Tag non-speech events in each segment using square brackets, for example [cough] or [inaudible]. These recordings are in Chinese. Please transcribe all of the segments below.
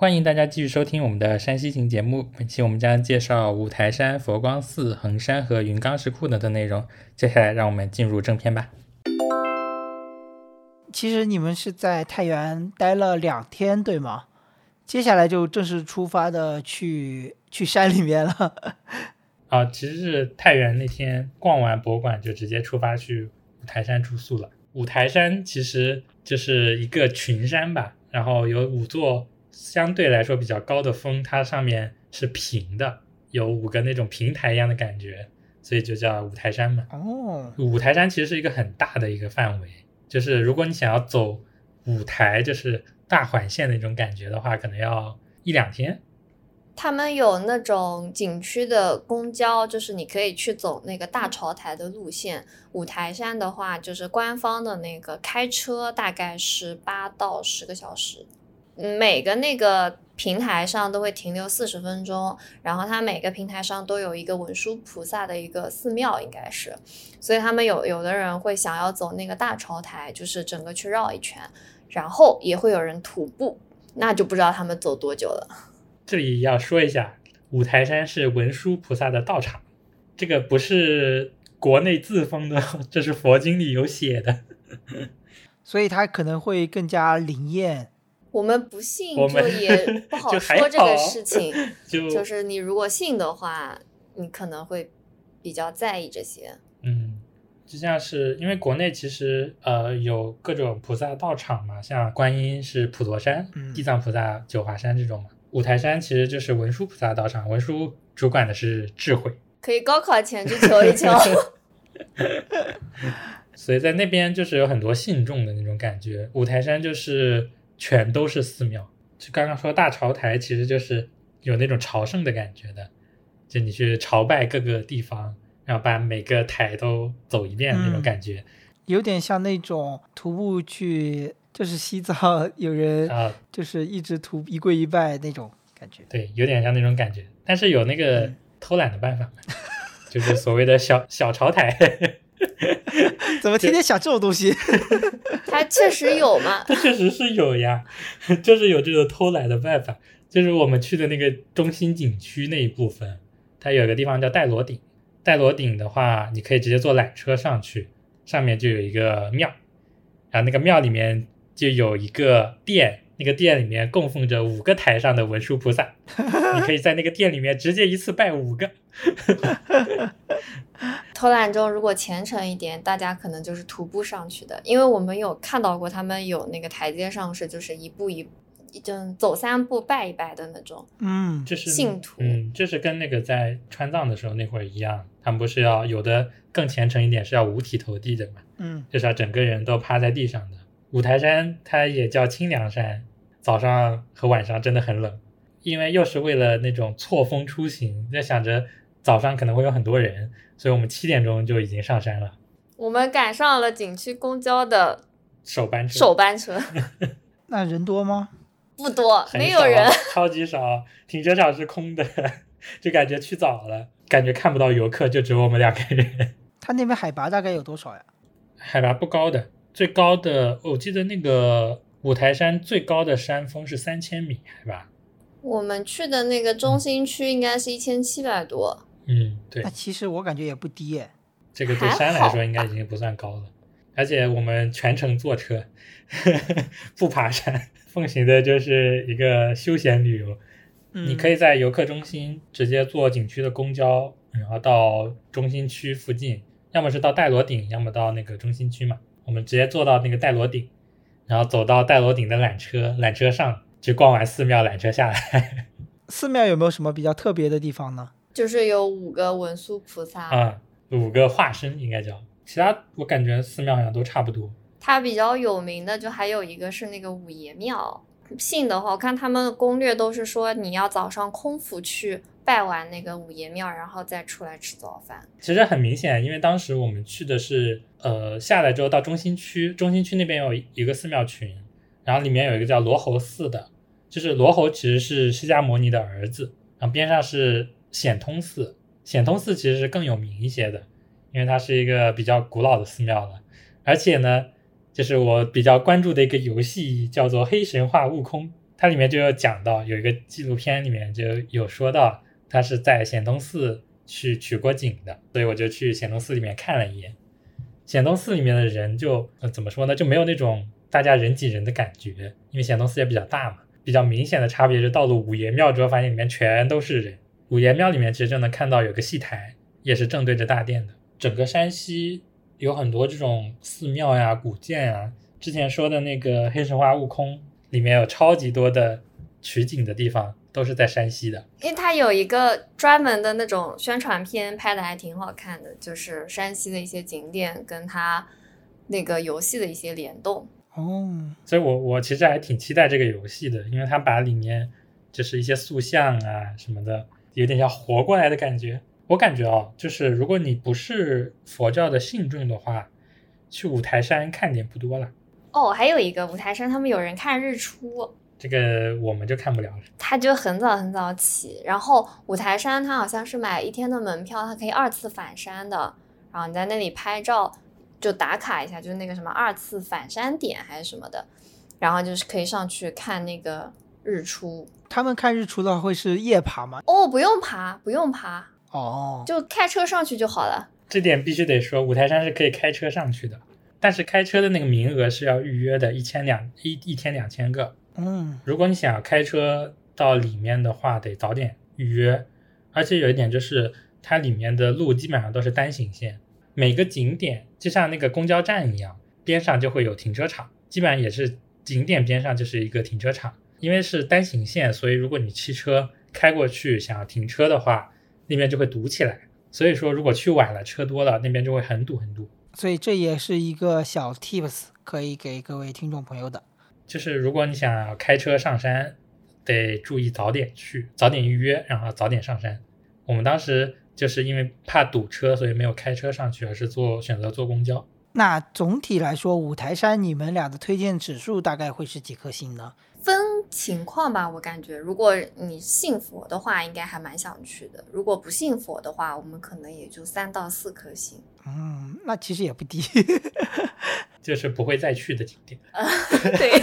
欢迎大家继续收听我们的山西行节目。本期我们将介绍五台山、佛光寺、衡山和云冈石窟等的内容。接下来，让我们进入正片吧。其实你们是在太原待了两天，对吗？接下来就正式出发的去去山里面了。[laughs] 啊，其实是太原那天逛完博物馆就直接出发去五台山住宿了。五台山其实就是一个群山吧，然后有五座相对来说比较高的峰，它上面是平的，有五个那种平台一样的感觉，所以就叫五台山嘛。哦，五台山其实是一个很大的一个范围，就是如果你想要走五台，就是大环线那种感觉的话，可能要一两天。他们有那种景区的公交，就是你可以去走那个大潮台的路线。五台山的话，就是官方的那个开车大概是八到十个小时，每个那个平台上都会停留四十分钟。然后它每个平台上都有一个文殊菩萨的一个寺庙，应该是。所以他们有有的人会想要走那个大朝台，就是整个去绕一圈，然后也会有人徒步，[laughs] 那就不知道他们走多久了。这里要说一下，五台山是文殊菩萨的道场，这个不是国内自封的，[laughs] 这是佛经里有写的，[laughs] 所以它可能会更加灵验。我们不信，就也 [laughs] 不好说这个事情。[laughs] 就就是你如果信的话，你可能会比较在意这些。嗯，就像是因为国内其实呃有各种菩萨道场嘛，像观音是普陀山，嗯地藏菩萨九华山这种嘛。五台山其实就是文殊菩萨道场，文殊主管的是智慧，可以高考前去求一求。[laughs] 所以在那边就是有很多信众的那种感觉。五台山就是全都是寺庙，就刚刚说大朝台，其实就是有那种朝圣的感觉的，就你去朝拜各个地方，然后把每个台都走一遍那种嗯感觉。有点像那种徒步去，就是西藏有人啊、就是一直徒一跪一拜那种感觉。对，有点像那种感觉，但是有那个嗯。偷懒的办法嘛，就是所谓的小小朝台。[laughs] 怎么天天想这种东西？它确实有嘛？[laughs] 它确实是有呀，[laughs] 就是有这种偷懒的办法。就是我们去的那个中心景区那一部分，它有个地方叫戴罗顶。戴罗顶的话，你可以直接坐缆车上去，上面就有一个庙，然后那个庙里面就有一个殿，那个殿里面供奉着五个台上的文殊菩萨，你可以在那个殿里面直接一次拜五个。[laughs] 偷懒中如果虔诚一点，大家可能就是徒步上去的，因为我们有看到过他们有那个台阶上是就是一步一一就走三步拜一拜的那种。嗯，就是信徒嗯，就是跟那个在川藏的时候那会儿一样，他们不是要有的更虔诚一点，是要五体投地的嘛，嗯，就是要整个人都趴在地上的。五台山它也叫清凉山，早上和晚上真的很冷，因为又是为了那种错峰出行，就想着早上可能会有很多人，所以我们七点钟就已经上山了，我们赶上了景区公交的首班车首班车，[laughs] 那人多吗？不多，没有人。[laughs] 超级少，停车场是空的，[laughs] 就感觉去早了，感觉看不到游客，就只有我们两个人。它那边海拔大概有多少呀？海拔不高的，最高的我记得那个五台山最高的山峰是三千米海拔。我们去的那个中心区应该是一千七百多，嗯，对那，其实我感觉也不低耶。这个对山来说应该已经不算高了。而且我们全程坐车，[laughs] 不爬山，奉行的就是一个休闲旅游。嗯，你可以在游客中心直接坐景区的公交，然后到中心区附近，要么是到戴罗顶，要么到那个中心区嘛。我们直接坐到那个戴罗顶，然后走到戴罗顶的缆车，缆车上去逛完寺庙，缆车下来。[laughs] 寺庙有没有什么比较特别的地方呢？就是有五个文殊菩萨。啊，五个化身应该叫，其他我感觉寺庙好像都差不多。它比较有名的就还有一个是那个五爷庙。信的话，我看他们的攻略都是说你要早上空腹去拜完那个五爷庙，然后再出来吃早饭。其实很明显，因为当时我们去的是呃下来之后到中心区，中心区那边有一个寺庙群，然后里面有一个叫罗侯寺的，就是罗侯其实是释迦牟尼的儿子，然后边上是显通寺，显通寺其实是更有名一些的，因为它是一个比较古老的寺庙了，而且呢，就是我比较关注的一个游戏叫做《黑神话：悟空》它里面就有讲到，有一个纪录片里面就有说到，他是在显通寺去取过景的，所以我就去显通寺里面看了一眼。显通寺里面的人就、呃、怎么说呢，就没有那种大家人挤人的感觉，因为显通寺也比较大嘛。比较明显的差别是到了五爷庙之后，发现里面全都是人。五爷庙里面其实就能看到有个戏台，也是正对着大殿的。整个山西有很多这种寺庙呀、古建啊，之前说的那个黑神话悟空里面有超级多的取景的地方，都是在山西的。因为它有一个专门的那种宣传片，拍的还挺好看的，就是山西的一些景点跟它那个游戏的一些联动。哦，所以我我其实还挺期待这个游戏的，因为它把里面就是一些塑像啊什么的，有点像活过来的感觉。我感觉哦，就是如果你不是佛教的信众的话，去五台山看点不多了。哦，还有一个五台山，他们有人看日出，这个我们就看不了了。他就很早很早起，然后五台山他好像是买一天的门票，它可以二次返山的，然后你在那里拍照就打卡一下，就是那个什么二次返山点还是什么的，然后就是可以上去看那个日出。他们看日出的话会是夜爬吗？哦，不用爬，不用爬，哦，就开车上去就好了。这点必须得说，五台山是可以开车上去的，但是开车的那个名额是要预约的，一千两一一天两千个。嗯，如果你想要开车到里面的话，得早点预约。而且有一点就是，它里面的路基本上都是单行线，每个景点就像那个公交站一样，边上就会有停车场，基本上也是景点边上就是一个停车场。因为是单行线，所以如果你汽车开过去想要停车的话，那边就会堵起来。所以说，如果去晚了，车多了，那边就会很堵很堵。所以这也是一个小 tips，可以给各位听众朋友的。就是如果你想要开车上山，得注意早点去，早点预约，然后早点上山。我们当时就是因为怕堵车，所以没有开车上去，而是坐选择坐公交。那总体来说，五台山你们俩的推荐指数大概会是几颗星呢？分情况吧，我感觉，如果你信佛的话，应该还蛮想去的；如果不信佛的话，我们可能也就三到四颗星。嗯，那其实也不低。[laughs] 就是不会再去的景点，对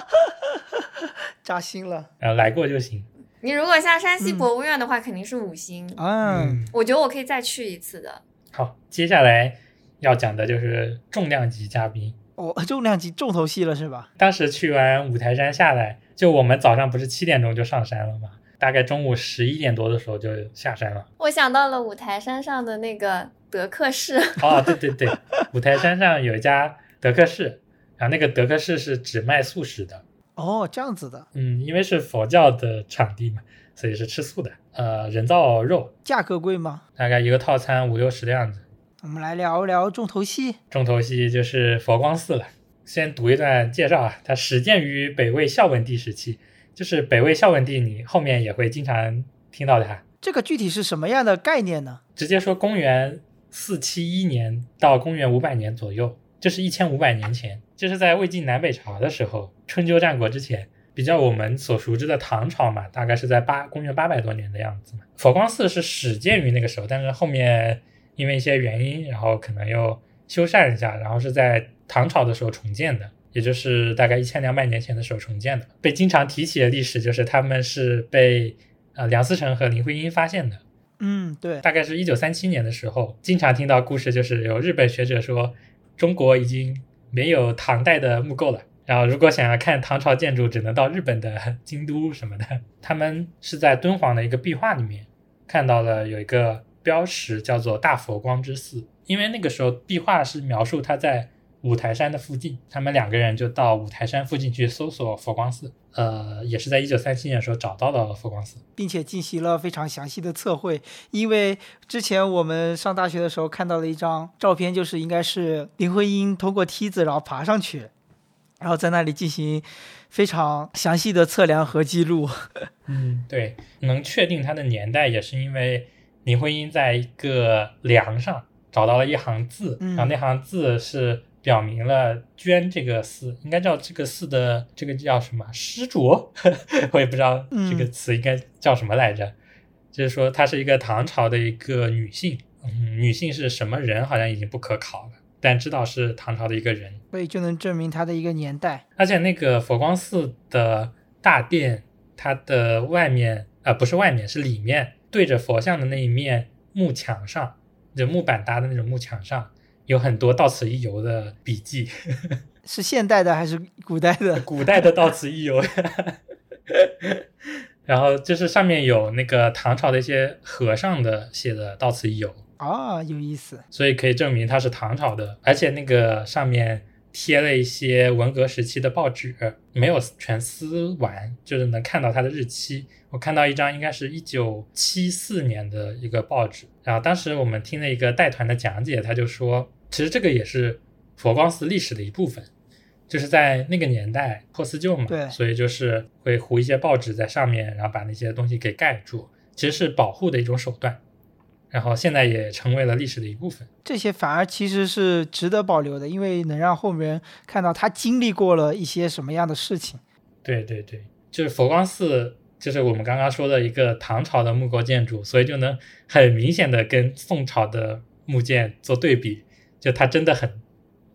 [laughs] 扎心了。然后来过就行。你如果像山西博物院的话，肯定是五星。嗯，我觉得我可以再去一次的。好，接下来要讲的就是重量级嘉宾。哦、[laughs] 重量级重头戏了是吧？当时去完五台山下来，就我们早上不是七点钟就上山了吗？大概中午十一点多的时候就下山了。我想到了五台山上的那个德克士，哦，对对对，五台山上有一家德克士，然后那个德克士是只卖素食的。哦，这样子的，嗯，因为是佛教的场地嘛，所以是吃素的。呃，人造肉价格贵吗？大概一个套餐五六十的样子。我们来聊一聊重头戏。重头戏就是佛光寺了。先读一段介绍啊，它始建于北魏孝文帝时期，就是北魏孝文帝，你后面也会经常听到它。这个具体是什么样的概念呢？直接说公元四七一年到公元五百年左右，就是一千五百年前，就是在魏晋南北朝的时候，春秋战国之前，比较我们所熟知的唐朝嘛，大概是在八公元八百多年的样子嘛。佛光寺是始建于那个时候，但是后面因为一些原因，然后可能又修缮一下，然后是在唐朝的时候重建的，也就是大概一千两百年前的时候重建的。被经常提起的历史就是他们是被呃梁思成和林徽因发现的。嗯，对，大概是一九三七年的时候，经常听到故事，就是有日本学者说，中国已经没有唐代的木构了。然后，如果想要看唐朝建筑，只能到日本的京都什么的。他们是在敦煌的一个壁画里面看到了有一个标识，叫做大佛光之寺。因为那个时候壁画是描述他在五台山的附近，他们两个人就到五台山附近去搜索佛光寺。呃，也是在一九三七年的时候找到了佛光寺。并且进行了非常详细的测绘。因为之前我们上大学的时候看到了一张照片，就是应该是林徽因通过梯子然后爬上去，然后在那里进行非常详细的测量和记录。[laughs] 嗯，对，能确定它的年代，也是因为林徽因在一个梁上找到了一行字，嗯然后那行字是表明了捐这个寺，应该叫这个寺的这个叫什么施主，[laughs] 我也不知道这个嗯词应该叫什么来着。就是说她是一个唐朝的一个女性，嗯，女性是什么人好像已经不可考了。但知道是唐朝的一个人。所以就能证明它的一个年代。而且那个佛光寺的大殿，它的外面啊、呃不是外面，是里面对着佛像的那一面木墙上，就木板搭的那种木墙上，有很多到此一游的笔记，[laughs] 是现代的还是古代的？古代的到此一游。[laughs] 然后就是上面有那个唐朝的一些和尚的写的到此一游，啊，有意思。所以可以证明它是唐朝的，而且那个上面贴了一些文革时期的报纸，没有全撕完，就是能看到它的日期。我看到一张应该是一九七四年的一个报纸，然后当时我们听了一个带团的讲解，他就说，其实这个也是佛光寺历史的一部分。就是在那个年代破四旧嘛，对所以就是会糊一些报纸在上面，然后把那些东西给盖住，其实是保护的一种手段。然后现在也成为了历史的一部分。这些反而其实是值得保留的，因为能让后面人看到他经历过了一些什么样的事情。对对对，就是佛光寺，就是我们刚刚说的一个唐朝的木构建筑，所以就能很明显的跟宋朝的木建做对比，就它真的很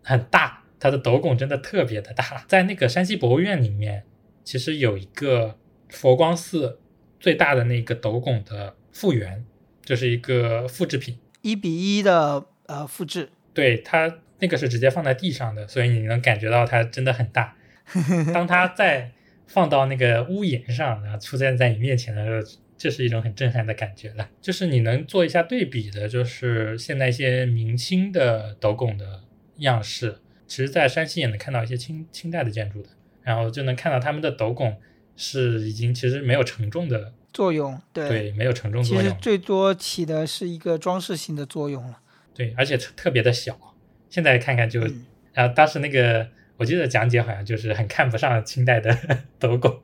很大，它的斗拱真的特别的大。在那个山西博物院里面，其实有一个佛光寺最大的那个斗拱的复原，就是一个复制品。一比一的呃复制，对它那个是直接放在地上的，所以你能感觉到它真的很大。[laughs] 当它再放到那个屋檐上，然后出现在你面前的时候，这是一种很震撼的感觉了。就是你能做一下对比的，就是现在一些明清的斗拱的样式，其实在山西也能看到一些清清代的建筑的，然后就能看到他们的斗拱是已经其实没有承重的，作用对，对，没有承重其实作用，最多起的是一个装饰性的作用了。对，而且特特别的小。现在看看就，嗯然后当时那个我记得讲解好像就是很看不上清代的 [laughs] 斗拱，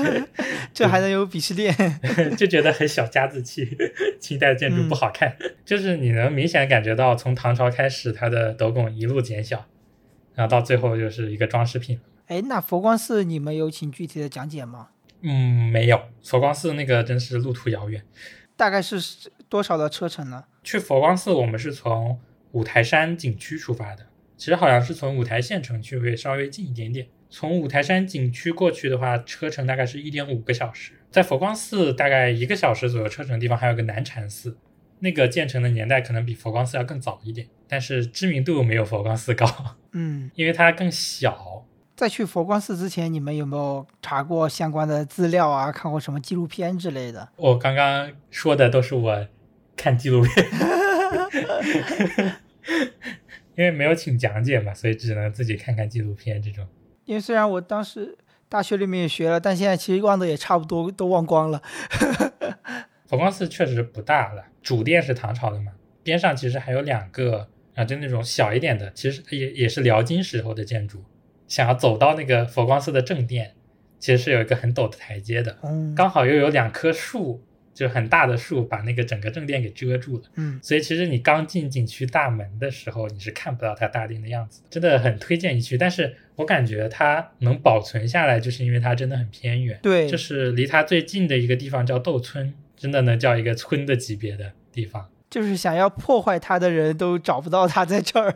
[laughs] 这还能有鄙视链？[laughs] 就觉得很小家子气，清代建筑不好看。就是你能明显感觉到从唐朝开始，它的斗拱一路减小，然后到最后就是一个装饰品。哎，那佛光寺你们有请具体的讲解吗？嗯，没有，佛光寺那个真是路途遥远。大概是多少的车程呢？去佛光寺，我们是从五台山景区出发的，其实好像是从五台县城区会稍微近一点点。从五台山景区过去的话，车程大概是一点五个小时。在佛光寺大概一个小时左右车程的地方，还有个南禅寺，那个建成的年代可能比佛光寺要更早一点，但是知名度没有佛光寺高，嗯，因为它更小。在去佛光寺之前，你们有没有查过相关的资料啊？看过什么纪录片之类的？我刚刚说的都是我看纪录片，[laughs] 因为没有请讲解嘛，所以只能自己看看纪录片这种。因为虽然我当时大学里面也学了，但现在其实忘的也差不多，都忘光了。[laughs] 佛光寺确实不大了，主殿是唐朝的嘛，边上其实还有两个啊，就那种小一点的，其实也也是辽金时候的建筑。想要走到那个佛光寺的正殿，其实是有一个很陡的台阶的，嗯，刚好又有两棵树，就是很大的树把那个整个正殿给遮住了。嗯，所以其实你刚进景区大门的时候，你是看不到它大殿的样子的，真的很推荐你去。但是我感觉它能保存下来，就是因为它真的很偏远。对，就是离它最近的一个地方叫窦村，真的能叫一个村的级别的地方。就是想要破坏它的人都找不到它在这儿。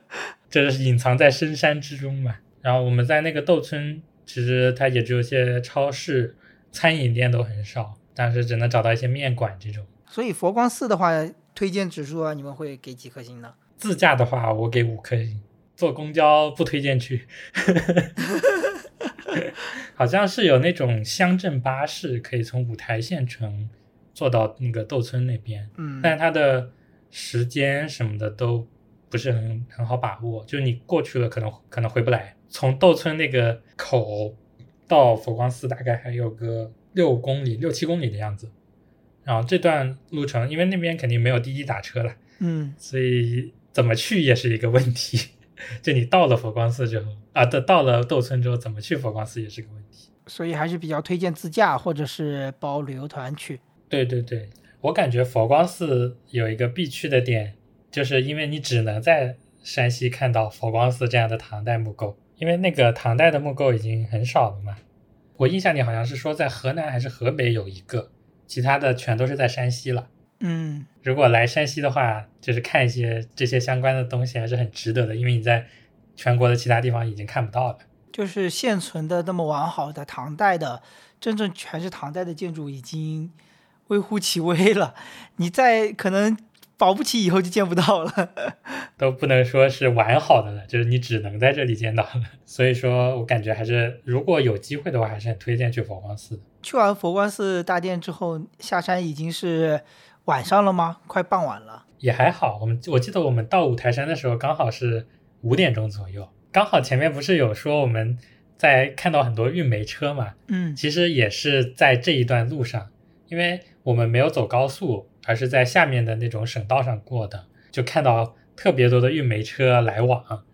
[laughs] 这是隐藏在深山之中嘛。然后我们在那个窦村，其实它也只有些超市、餐饮店都很少，但是只能找到一些面馆这种。所以佛光寺的话，推荐指数啊，你们会给几颗星呢？自驾的话，我给五颗星；坐公交不推荐去。[laughs] 好像是有那种乡镇巴士，可以从五台县城坐到那个窦村那边，嗯，但它的时间什么的都不是很很好把握，就是你过去了可能可能回不来。从窦村那个口到佛光寺大概还有个六公里、六七公里的样子。然后这段路程，因为那边肯定没有滴滴打车了，嗯，所以怎么去也是一个问题。[laughs] 就你到了佛光寺之后啊，到到了窦村之后，怎么去佛光寺也是个问题。所以还是比较推荐自驾或者是包旅游团去。对对对，我感觉佛光寺有一个必去的点，就是因为你只能在山西看到佛光寺这样的唐代木构，因为那个唐代的木构已经很少了嘛。我印象里好像是说在河南还是河北有一个，其他的全都是在山西了。嗯，如果来山西的话，就是看一些这些相关的东西还是很值得的，因为你在全国的其他地方已经看不到了。就是现存的那么完好的唐代的，真正全是唐代的建筑已经微乎其微了，你在可能保不齐以后就见不到了。[laughs] 都不能说是完好的了，就是你只能在这里见到了。[laughs] 所以说我感觉还是，如果有机会的话，还是很推荐去佛光寺。去完佛光寺大殿之后，下山已经是晚上了吗？快傍晚了。也还好，我们我记得我们到五台山的时候，刚好是五点钟左右，刚好前面不是有说我们在看到很多运煤车嘛，嗯其实也是在这一段路上，因为我们没有走高速，而是在下面的那种省道上过的，就看到特别多的运煤车来往，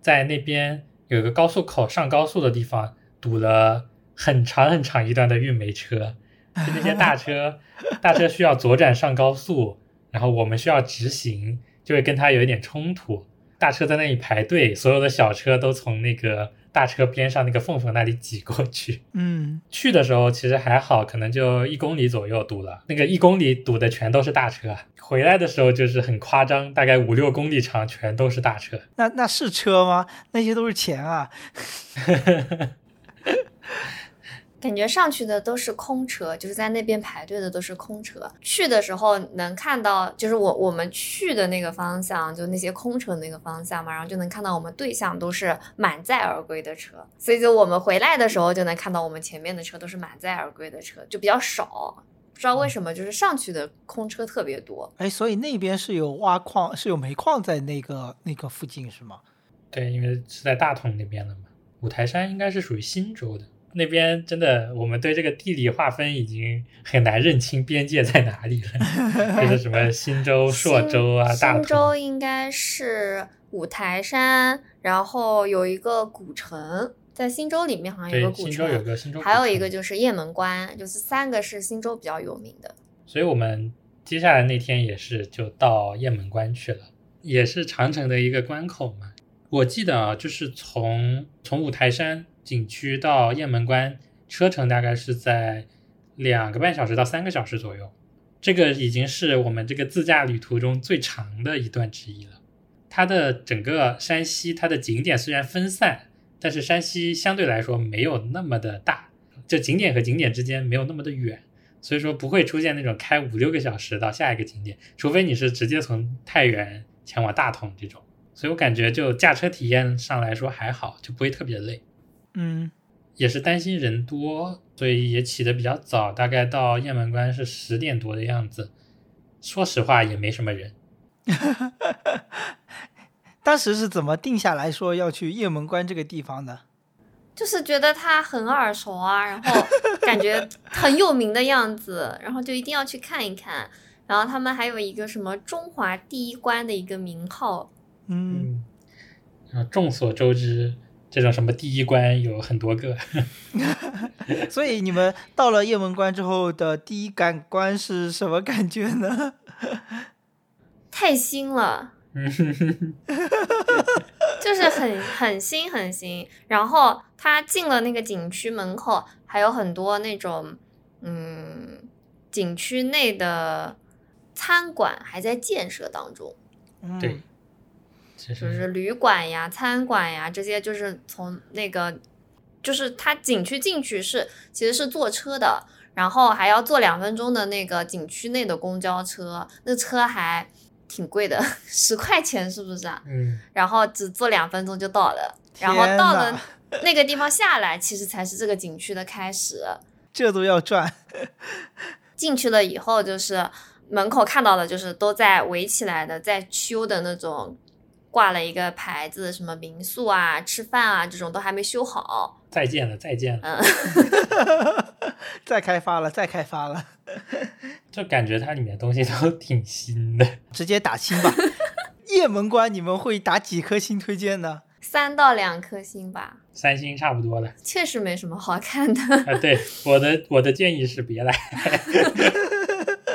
在那边有一个高速口上高速的地方堵了很长很长一段的运煤车，就那些大车，[laughs] 大车需要左转上高速，然后我们需要直行，就会跟它有一点冲突。大车在那里排队，所有的小车都从那个大车边上那个缝缝那里挤过去。嗯，去的时候其实还好，可能就一公里左右堵了，那个一公里堵的全都是大车。回来的时候就是很夸张，大概五六公里长，全都是大车。那那是车吗？那些都是钱啊。[laughs] 感觉上去的都是空车，就是在那边排队的都是空车。去的时候能看到，就是我我们去的那个方向，就那些空车那个方向嘛，然后就能看到我们对向都是满载而归的车，所以就我们回来的时候就能看到我们前面的车都是满载而归的车，就比较少。不知道为什么，就是上去的空车特别多。哎，所以那边是有挖矿，是有煤矿在那个那个附近是吗？对，因为是在大同那边的嘛。五台山应该是属于忻州的那边，真的我们对这个地理划分已经很难认清边界在哪里了。[laughs] 就是什么忻州、朔州啊、大新州。应该是五台山，然后有一个古城，在忻州里面好像有对，个古忻州有城，个忻州还有一个就是雁门关，就是三个是忻州比较有名的。所以我们接下来那天也是就到雁门关去了，也是长城的一个关口嘛。我记得啊，就是从从五台山景区到雁门关，车程大概是在两个半小时到三个小时左右。这个已经是我们这个自驾旅途中最长的一段之一了。它的整个山西，它的景点虽然分散，但是山西相对来说没有那么的大，就景点和景点之间没有那么的远。所以说不会出现那种开五六个小时到下一个景点，除非你是直接从太原前往大同这种。所以我感觉就驾车体验上来说还好，就不会特别累。嗯，也是担心人多，所以也起得比较早，大概到雁门关是十点多的样子。说实话也没什么人，[laughs] 当时是怎么定下来说要去雁门关这个地方的？就是觉得它很耳熟啊，然后感觉很有名的样子，[laughs] 然后就一定要去看一看。然后他们还有一个什么中华第一关的一个名号，嗯，嗯，然后众所周知，这种什么第一关有很多个，[laughs] 所以你们到了雁门关之后的第一感官是什么感觉呢？[laughs] 太新了，嗯，就是很很新很新。然后他进了那个景区门口，还有很多那种嗯景区内的餐馆还在建设当中。嗯对，就是旅馆呀、餐馆呀这些，就是从那个，就是它景区进去是其实是坐车的，然后还要坐两分钟的那个景区内的公交车，那车还挺贵的，十块钱是不是啊？嗯，然后只坐两分钟就到了，然后到了那个地方下来，其实才是这个景区的开始。这都要赚。[laughs] 进去了以后，就是门口看到的，就是都在围起来的，在修的那种，挂了一个牌子，什么民宿啊、吃饭啊这种都还没修好。再见了，再见了，嗯，[laughs] 再开发了，再开发了，[laughs] 就感觉它里面东西都挺新的。直接打星吧。[laughs] 雁门关你们会打几颗星推荐呢？三到两颗星吧，三星差不多了确实没什么好看的。啊！对，我的我的建议是别来。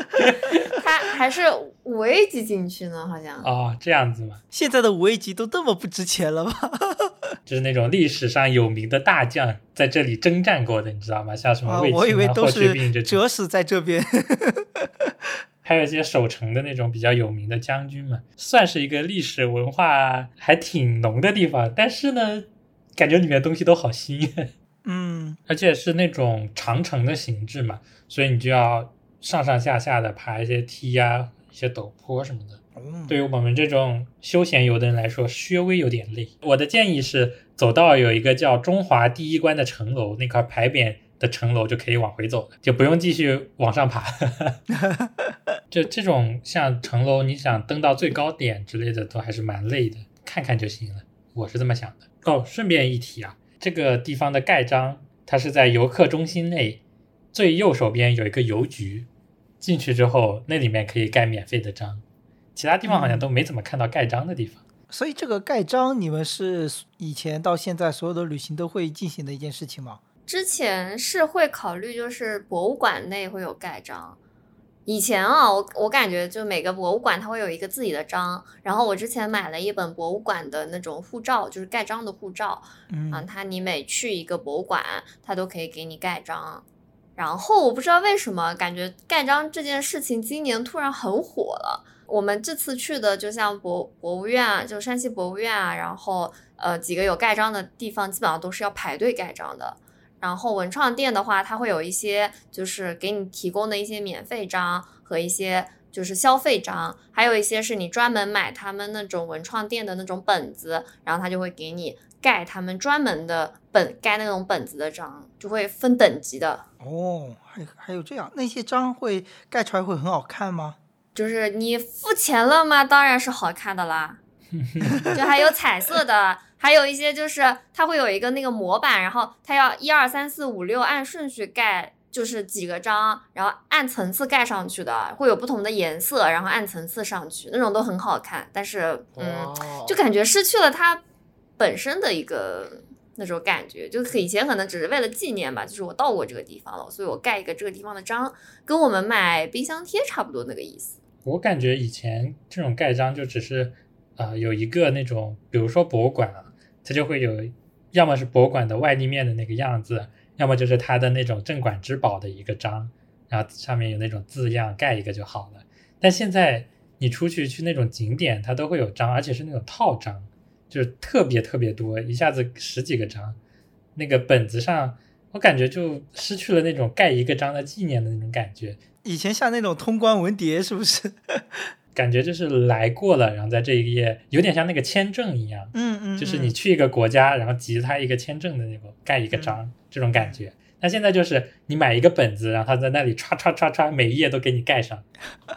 [laughs] 它还是五 A 级景区呢，好像。哦，这样子嘛，现在的五 A 级都这么不值钱了吗？[laughs] 就是那种历史上有名的大将在这里征战过的，你知道吗？像什么啊，卫青啊、我以为都霍去病这是种。折死在这边。[laughs] 还有一些守城的那种比较有名的将军嘛，算是一个历史文化还挺浓的地方。但是呢，感觉里面东西都好新，嗯而且是那种长城的形制嘛，所以你就要上上下下的爬一些梯呀、一些陡坡什么的。哦，对于我们这种休闲游的人来说，稍微有点累。我的建议是，走到有一个叫中华第一关的城楼那块牌匾的城楼就可以往回走了，就不用继续往上爬。[laughs] 就这种像城楼，你想登到最高点之类的，都还是蛮累的，看看就行了。我是这么想的。哦，顺便一提啊，这个地方的盖章，它是在游客中心内最右手边有一个邮局，进去之后，那里面可以盖免费的章。其他地方好像都没怎么看到盖章的地方。所以这个盖章，你们是以前到现在所有的旅行都会进行的一件事情吗？之前是会考虑，就是博物馆内会有盖章。以前啊，我我感觉就每个博物馆它会有一个自己的章，然后我之前买了一本博物馆的那种护照，就是盖章的护照嗯啊，它你每去一个博物馆，它都可以给你盖章。然后我不知道为什么，感觉盖章这件事情今年突然很火了。我们这次去的，就像博博物院啊，就山西博物院啊，然后呃几个有盖章的地方，基本上都是要排队盖章的。然后文创店的话，它会有一些就是给你提供的一些免费章和一些就是消费章，还有一些是你专门买他们那种文创店的那种本子，然后他就会给你盖他们专门的本盖那种本子的章，就会分等级的。哦，还还有这样，那些章会盖出来会很好看吗？[laughs] 就是你付钱了吗？当然是好看的啦，[laughs] 就还有彩色的，还有一些就是它会有一个那个模板，然后它要一二三四五六按顺序盖，就是几个章，然后按层次盖上去的，会有不同的颜色，然后按层次上去，那种都很好看。但是，嗯，就感觉失去了它本身的一个那种感觉，就以前可能只是为了纪念吧，就是我到过这个地方了，所以我盖一个这个地方的章，跟我们买冰箱贴差不多那个意思。我感觉以前这种盖章就只是，呃，有一个那种，比如说博物馆啊，它就会有，要么是博物馆的外立面的那个样子，要么就是它的那种镇馆之宝的一个章，然后上面有那种字样，盖一个就好了。但现在你出去去那种景点，它都会有章，而且是那种套章，就是特别特别多，一下子十几个章，那个本子上，我感觉就失去了那种盖一个章的纪念的那种感觉。以前像那种通关文牒，是不是？感觉就是来过了，然后在这一页有点像那个签证一样，嗯嗯，就是嗯你去一个国家，然后集他一个签证的那个盖一个章、这种感觉。那现在就是你买一个本子，然后他在那里唰唰唰唰，每一页都给你盖上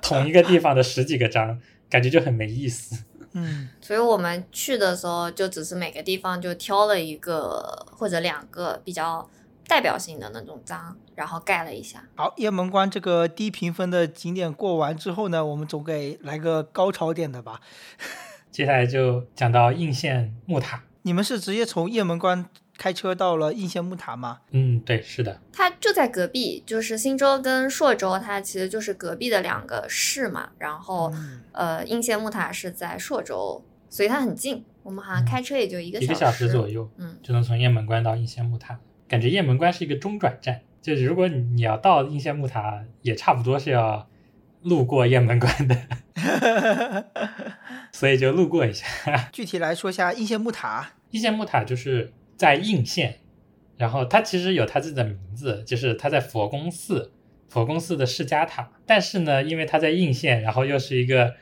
同一个地方的十几个章，感觉就很没意思。[laughs] 嗯所以我们去的时候，就只是每个地方就挑了一个或者两个比较代表性的那种章，然后盖了一下。好，雁门关这个低评分的景点过完之后呢，我们总给来个高潮点的吧。[laughs] 接下来就讲到应县木塔。你们是直接从雁门关开车到了应县木塔吗？嗯，对，是的，它就在隔壁，就是新州跟朔州，它其实就是隔壁的两个市嘛。然后，嗯呃，应县木塔是在朔州，所以它很近。我们好像开车也就一个小一个小时左右，嗯，就能从雁门关到应县木塔。感觉雁门关是一个中转站，就是如果你要到应县木塔，也差不多是要路过雁门关的，[laughs] 所以就路过一下。[laughs] 具体来说一下应县木塔。应县木塔就是在应县，然后它其实有它自己的名字，就是它在佛宫寺，佛宫寺的释迦塔。但是呢，因为它在应县，然后又是一个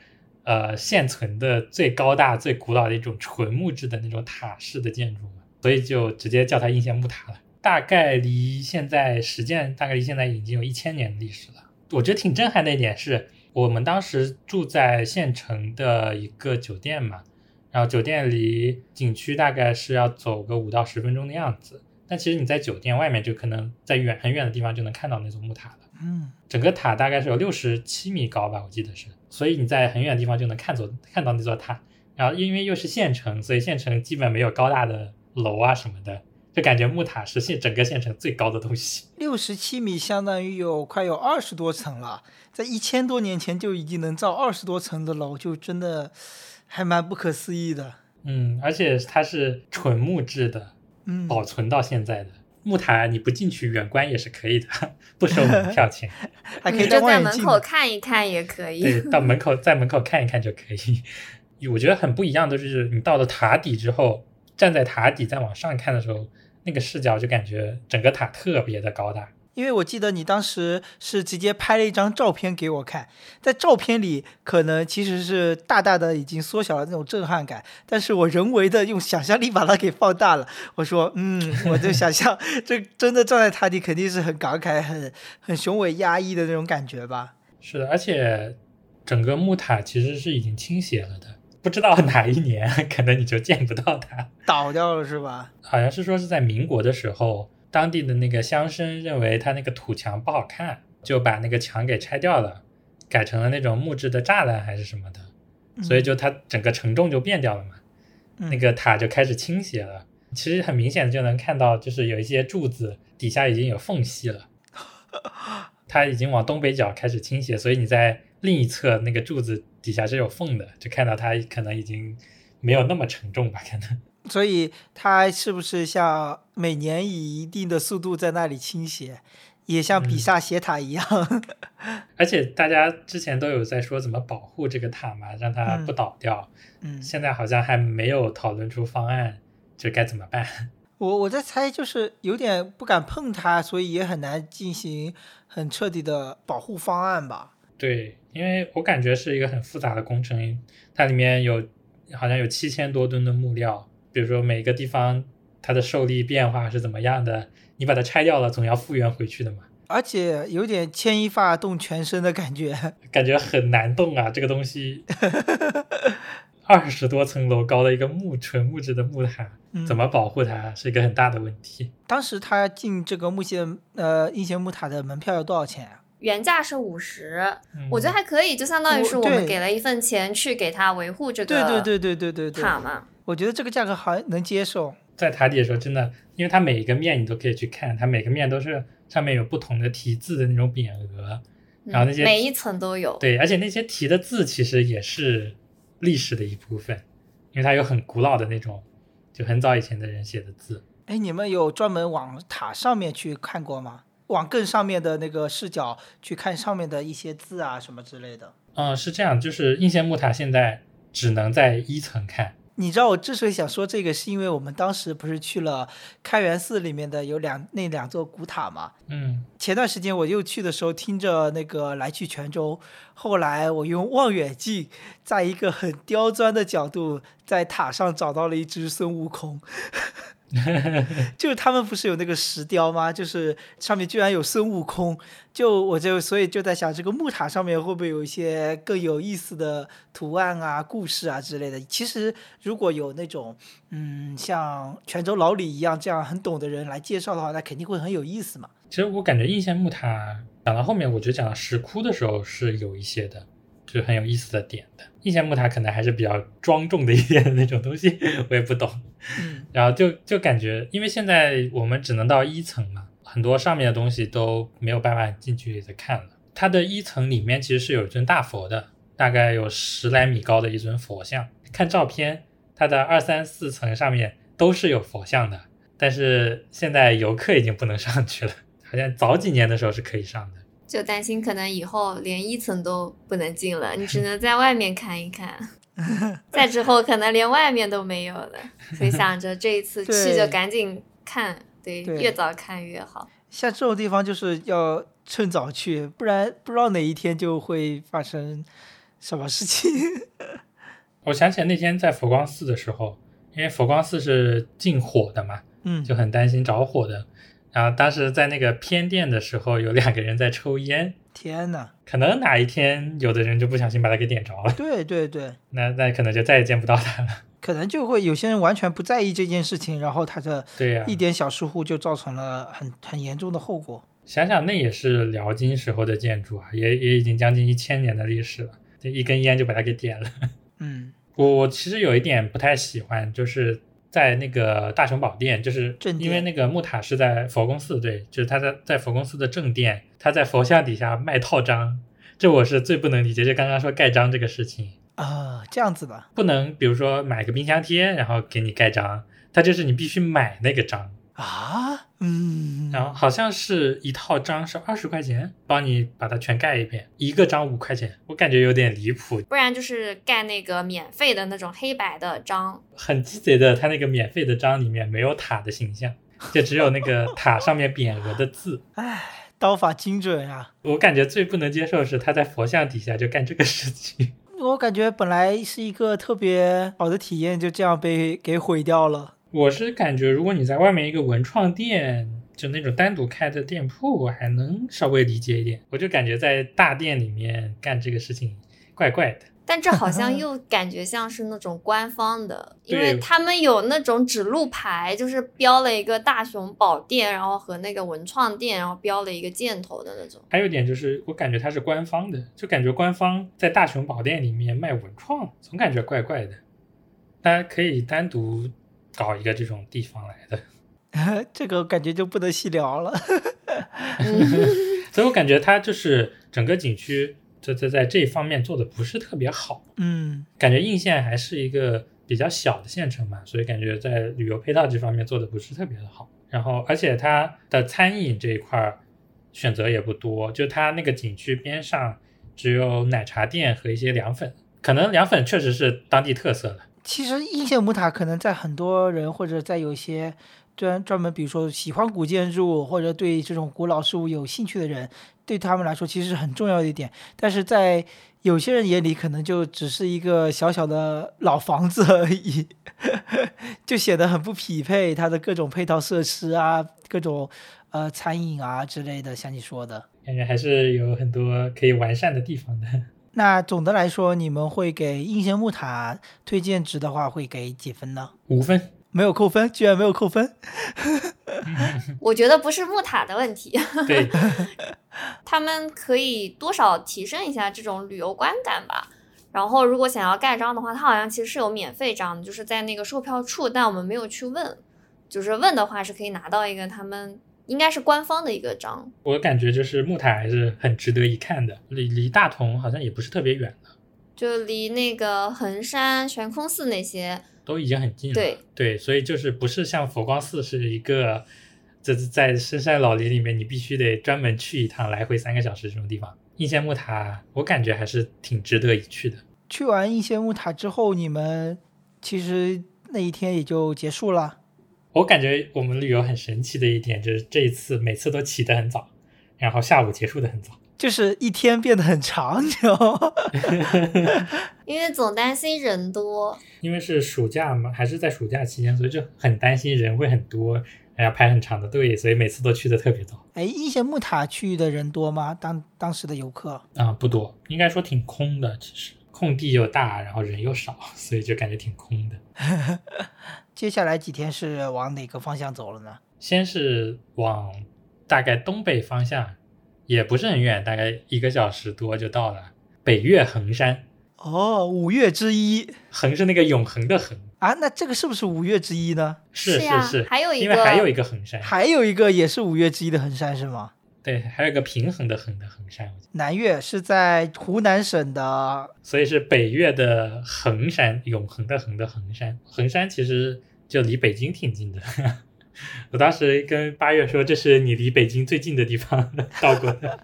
呃现存的最高大、最古老的一种纯木质的那种塔式的建筑嘛，所以就直接叫它应县木塔了。大概离现在实践大概离现在已经有一千年的历史了。我觉得挺震撼的一点是，我们当时住在县城的一个酒店嘛，然后酒店离景区大概是要走个五到十分钟的样子。但其实你在酒店外面就可能在远很远的地方就能看到那座木塔了。嗯，整个塔大概是有六十七米高吧，我记得是，所以你在很远的地方就能看走看到那座塔。然后因为又是县城，所以县城基本没有高大的楼啊什么的，就感觉木塔是县整个县城最高的东西。六十七米相当于有快有二十多层了，在一千多年前就已经能造二十多层的楼，就真的还蛮不可思议的。嗯，而且它是纯木质的，嗯，保存到现在的。木塔你不进去远观也是可以的，[laughs] 不收门 [laughs] 票钱。还可以你就在门口看一看也可以。对，到门口在门口看一看就可以。我觉得很不一样的就是，你到了塔底之后，站在塔底再往上看的时候，那个视角就感觉整个塔特别的高大。因为我记得你当时是直接拍了一张照片给我看，在照片里可能其实是大大的已经缩小了那种震撼感，但是我人为的用想象力把它给放大了。我说，嗯，我就想象这真的站在塔底肯定是很感慨、很很雄伟压抑的那种感觉吧。是的，而且整个木塔其实是已经倾斜了的，不知道哪一年 [laughs] 可能你就见不到它。倒掉了是吧？好像是说是在民国的时候，当地的那个乡绅认为它那个土墙不好看，就把那个墙给拆掉了，改成了那种木质的栅栏还是什么的，所以就它整个承重就变掉了嘛，嗯那个塔就开始倾斜了。其实很明显的就能看到，就是有一些柱子底下已经有缝隙了，[laughs] 它已经往东北角开始倾斜，所以你在另一侧那个柱子底下是有缝的，就看到它可能已经没有那么沉重吧，可能。所以它是不是像每年以一定的速度在那里倾斜，也像比嗯萨斜塔一样？[laughs] 而且大家之前都有在说怎么保护这个塔嘛，让它不倒掉。嗯，现在好像还没有讨论出方案，就该怎么办。我我在猜，就是有点不敢碰它，所以也很难进行很彻底的保护方案吧。对，因为我感觉是一个很复杂的工程，它里面有好像有七千多吨的木料，比如说每个地方它的受力变化是怎么样的，你把它拆掉了，总要复原回去的嘛，而且有点牵一发动全身的感觉。感觉很难动啊，这个东西。[laughs] 二十多层楼高的一个木纯木质的木塔，嗯怎么保护它是一个很大的问题。当时他进这个木线呃应县木塔的门票要多少钱啊？原价是五十，嗯我觉得还可以，就相当于是我我们给了一份钱去给他维护这个对对对对对对，塔嘛。我觉得这个价格好像能接受。在塔底的时候，真的，因为它每一个面你都可以去看，它每个面都是上面有不同的题字的那种匾额，然后那些嗯每一层都有。对，而且那些题的字其实也是历史的一部分，因为它有很古老的那种，就很早以前的人写的字。哎，你们有专门往塔上面去看过吗？往更上面的那个视角去看上面的一些字啊什么之类的。嗯，是这样，就是应县木塔现在只能在一层看。你知道我之所以想说这个，是因为我们当时不是去了开元寺里面的有两那两座古塔嘛？嗯，前段时间我又去的时候，听着那个来去泉州，后来我用望远镜，在一个很刁钻的角度，在塔上找到了一只孙悟空。[laughs] 就是他们不是有那个石雕吗？就是上面居然有孙悟空，就我就所以就在想，这个木塔上面会不会有一些更有意思的图案啊、故事啊之类的？其实如果有那种嗯，像泉州老李一样这样很懂的人来介绍的话，那肯定会很有意思嘛。其实我感觉应县木塔讲到后面，我觉得讲到石窟的时候是有一些的，就是很有意思的点的。应县木塔可能还是比较庄重的一点的那种东西，[laughs] 我也不懂。嗯然后就就感觉，因为现在我们只能到一层嘛，很多上面的东西都没有办法近距离的看了。它的一层里面其实是有一尊大佛的，大概有十来米高的一尊佛像。看照片，它的二三四层上面都是有佛像的，但是现在游客已经不能上去了，好像早几年的时候是可以上的。就担心可能以后连一层都不能进了，你只 [laughs] 能在外面看一看。[laughs] 再之后可能连外面都没有了，所以想着这一次去就赶紧看，对，对越早看越好。像这种地方就是要趁早去，不然不知道哪一天就会发生什么事情。[laughs] 我想起来那天在佛光寺的时候，因为佛光寺是禁火的嘛，嗯，就很担心着火的。然后当时在那个偏殿的时候，有两个人在抽烟，天呐，可能哪一天有的人就不小心把它给点着了，对对对，那那可能就再也见不到它了。可能就会有些人完全不在意这件事情，然后他的对呀、一点小疏忽就造成了很很严重的后果。想想那也是辽金时候的建筑啊，也也已经将近一千年的历史了，这一根烟就把它给点了。嗯，我我其实有一点不太喜欢，就是在那个大雄宝殿，就是正因为那个木塔是在佛宫寺，对，就是他在在佛宫寺的正殿，他在佛像底下卖套章，这我是最不能理解。就刚刚说盖章这个事情，啊，这样子的，不能比如说买个冰箱贴，然后给你盖章，他就是你必须买那个章。啊，嗯，然后好像是一套章是二十块钱，帮你把它全盖一遍，一个章五块钱，我感觉有点离谱。不然就是盖那个免费的那种黑白的章，很鸡贼的，他那个免费的章里面没有塔的形象，就只有那个 [laughs] 塔上面匾额的字。唉，刀法精准啊！我感觉最不能接受的是他在佛像底下就干这个事情。我感觉本来是一个特别好的体验，就这样被给毁掉了。我是感觉，如果你在外面一个文创店，就那种单独开的店铺，我还能稍微理解一点。我就感觉在大店里面干这个事情，怪怪的。但这好像 [laughs] 又感觉像是那种官方的，因为他们有那种指路牌，就是标了一个大雄宝殿，然后和那个文创店，然后标了一个箭头的那种。还有一点就是，我感觉它是官方的，就感觉官方在大雄宝殿里面卖文创，总感觉怪怪的。大家可以单独搞一个这种地方来的。[laughs] 这个感觉就不能细聊了。[laughs] 所以我感觉它就是整个景区在在在这一方面做的不是特别好，嗯，感觉应县还是一个比较小的县城嘛，所以感觉在旅游配套这方面做的不是特别的好。然后，而且它的餐饮这一块儿选择也不多，就它那个景区边上只有奶茶店和一些凉粉，可能凉粉确实是当地特色了。其实应县木塔可能在很多人或者在有些专专门，比如说喜欢古建筑或者对这种古老事物有兴趣的人，对他们来说其实是很重要的一点。但是在有些人眼里，可能就只是一个小小的老房子而已，[laughs] 就显得很不匹配它的各种配套设施啊，各种呃餐饮啊之类的，像你说的。感觉还是有很多可以完善的地方的。那总的来说，你们会给应县木塔推荐值的话，会给几分呢？五分，没有扣分，居然没有扣分。[laughs] 我觉得不是木塔的问题，[laughs] 对，他们可以多少提升一下这种旅游观感吧。然后，如果想要盖章的话，它好像其实是有免费章的，就是在那个售票处，但我们没有去问。就是问的话，是可以拿到一个他们应该是官方的一个章。我感觉就是木塔还是很值得一看的，离离大同好像也不是特别远的，就离那个衡山悬空寺那些，都已经很近了。对对，所以就是不是像佛光寺是一个，这在深山老林里面，你必须得专门去一趟，来回三个小时这种地方。应县木塔，我感觉还是挺值得一去的。去完应县木塔之后，你们其实那一天也就结束了。我感觉我们旅游很神奇的一点就是这一次每次都起得很早，然后下午结束的很早。就是一天变得很长，你知道吗？因为总担心人多。因为是暑假嘛，还是在暑假期间，所以就很担心人会很多，还要排很长的队，所以每次都去的特别早。哎，应县木塔区域的人多吗？当当时的游客？啊、不多，应该说挺空的。其实空地又大，然后人又少，所以就感觉挺空的。[laughs] 接下来几天是往哪个方向走了呢？先是往大概东北方向，也不是很远，大概一个小时多就到了北岳衡山。哦，五岳之一衡是那个永恒的衡，啊，那这个是不是五岳之一呢？是是是还有一个因为还有一个衡山，还有一个也是五岳之一的衡山是吗？对，还有一个平衡的衡的衡山，南岳是在湖南省的，所以是北岳的衡山，永恒的恒的衡山。衡山其实就离北京挺近的。[laughs] 我当时跟八月说，这是你离北京最近的地方 [laughs] 到过的。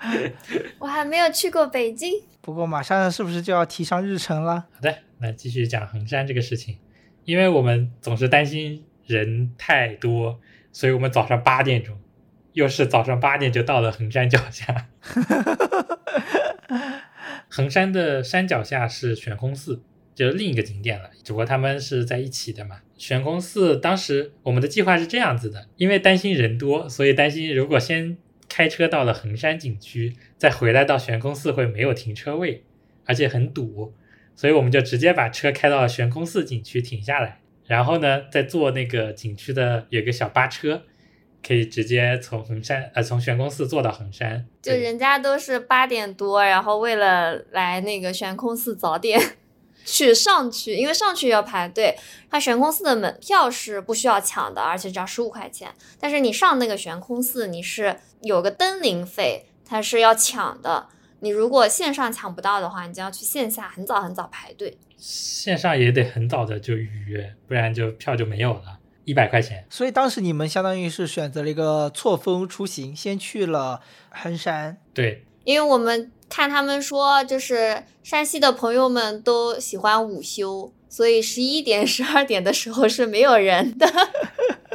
[laughs] 我还没有去过北京，不过马上是不是就要提上日程了？好的，那继续讲衡山这个事情，因为我们总是担心人太多，所以我们早上八点钟，又是早上八点就到了衡山脚下。衡山的山脚下是悬空寺，就是另一个景点了，只不过他们是在一起的嘛。悬空寺当时我们的计划是这样子的，因为担心人多，所以担心如果先开车到了衡山景区，再回来到悬空寺会没有停车位，而且很堵，所以我们就直接把车开到悬空寺景区停下来，然后呢，再坐那个景区的有个小巴车，可以直接从衡山呃从悬空寺坐到衡山。就人家都是八点多，然后为了来那个悬空寺早点去上去，因为上去要排队。它悬空寺的门票是不需要抢的，而且只要十五块钱。但是你上那个悬空寺，你是有个登临费，它是要抢的。你如果线上抢不到的话，你就要去线下很早很早排队。线上也得很早的就预约，不然就票就没有了。一百块钱。所以当时你们相当于是选择了一个错峰出行，先去了衡山。对，因为我们看他们说，就是山西的朋友们都喜欢午休，所以十一点、十二点的时候是没有人的。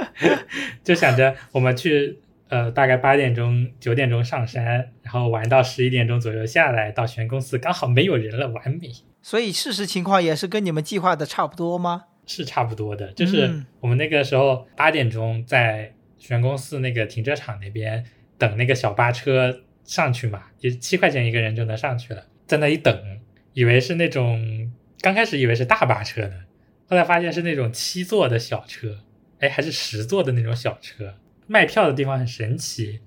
[laughs] 就想着我们去，呃，大概八点钟、九点钟上山，然后玩到十一点钟左右下来，到玄公寺刚好没有人了，完美。所以事实情况也是跟你们计划的差不多吗？是差不多的，就是嗯我们那个时候八点钟在玄公寺那个停车场那边等那个小巴车上去嘛，也七块钱一个人就能上去了，在那里等，以为是那种刚开始以为是大巴车呢，后来发现是那种七座的小车，哎，还是十座的那种小车。卖票的地方很神奇，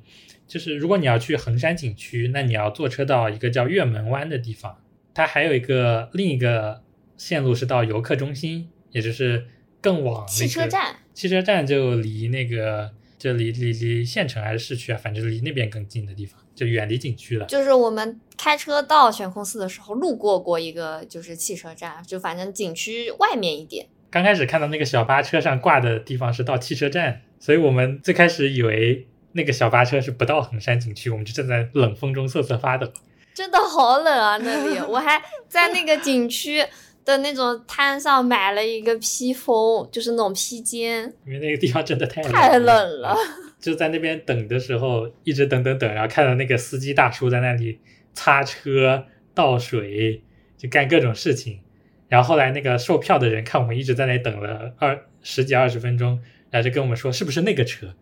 就是如果你要去衡山景区，那你要坐车到一个叫月门湾的地方，它还有一个另一个线路是到游客中心，也就是更往、那个、汽车站，汽车站就离那个就离离离县城还是市区啊，反正离那边更近的地方，就远离景区了。就是我们开车到悬空寺的时候，路过过一个就是汽车站，就反正景区外面一点。刚开始看到那个小巴车上挂的地方是到汽车站，所以我们最开始以为那个小巴车是不到衡山景区，我们就站在冷风中瑟瑟发抖。真的好冷啊！那里我还在那个景区的那种摊上买了一个披风，就是那种披肩，因为那个地方真的太冷太冷了。[laughs] 就在那边等的时候，一直等等等，然后看到那个司机大叔在那里擦车、倒水，就干各种事情。然后后来那个售票的人看我们一直在那等了二十几二十分钟，然后就跟我们说是不是那个车，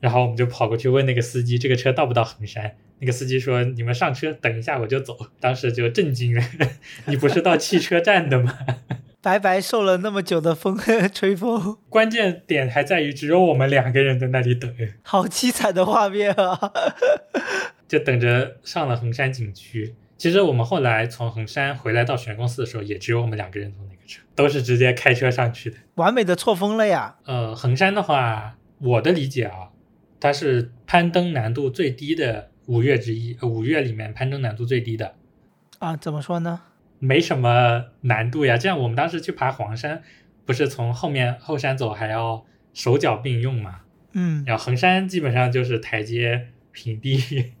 然后我们就跑过去问那个司机这个车到不到衡山。那个司机说：“你们上车，等一下我就走。”当时就震惊了，你不是到汽车站的吗？白白受了那么久的风 [laughs] 吹风，关键点还在于只有我们两个人在那里等，好凄惨的画面啊！[laughs] 就等着上了衡山景区。其实我们后来从衡山回来到玄公寺的时候，也只有我们两个人坐那个车，都是直接开车上去的。完美的错峰了呀！呃，衡山的话，我的理解啊，它是攀登难度最低的五岳之一，呃五岳里面攀登难度最低的，啊，怎么说呢？没什么难度呀。这样我们当时去爬黄山，不是从后面后山走，还要手脚并用嘛？嗯，然后衡山基本上就是台阶平地，[laughs]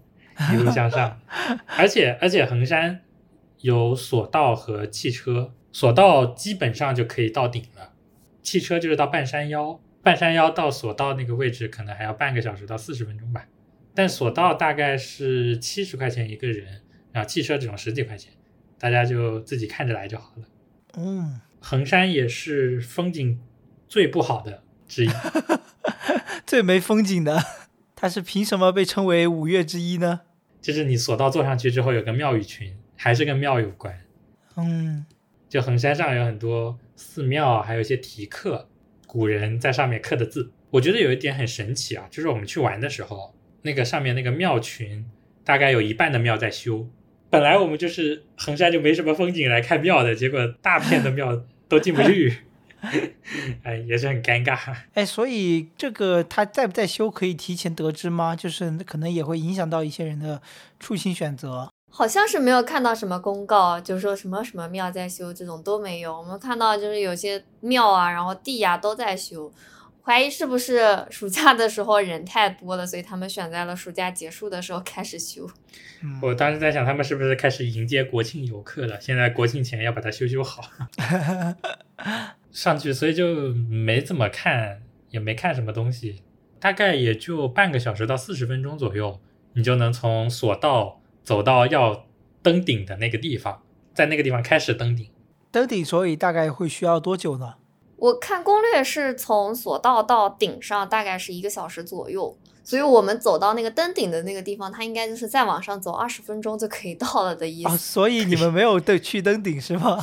一路向上，而且而且衡山有索道和汽车，索道基本上就可以到顶了，汽车就是到半山腰，半山腰到索道那个位置可能还要半个小时到四十分钟吧，但索道大概是七十块钱一个人，然后汽车这种十几块钱，大家就自己看着来就好了。嗯，衡山也是风景最不好的之一。[laughs] 最没风景的，它是凭什么被称为五岳之一呢？就是你索道坐上去之后有个庙宇群，还是跟庙有关。嗯，就衡山上有很多寺庙，还有一些题刻，古人在上面刻的字。我觉得有一点很神奇啊，就是我们去玩的时候，那个上面那个庙群，大概有一半的庙在修。本来我们就是衡山就没什么风景来看庙的，结果大片的庙都进不去，[laughs] 哎，也是很尴尬。哎，所以这个它在不在修可以提前得知吗？就是可能也会影响到一些人的出行选择。好像是没有看到什么公告，就说什么什么庙在修，这种都没有。我们看到就是有些庙啊，然后地呀、都在修，怀疑是不是暑假的时候人太多了，所以他们选在了暑假结束的时候开始修。嗯，我当时在想，他们是不是开始迎接国庆游客了？现在国庆前要把它修修好。[laughs] 上去，所以就没怎么看，也没看什么东西，大概也就半个小时到四十分钟左右，你就能从索道走到要登顶的那个地方，在那个地方开始登顶。登顶所以大概会需要多久呢？我看攻略是从索道到顶上大概是一个小时左右，所以我们走到那个登顶的那个地方，它应该就是再往上走二十分钟就可以到了的意啊，思。所以你们没有对去登顶是吗？[laughs]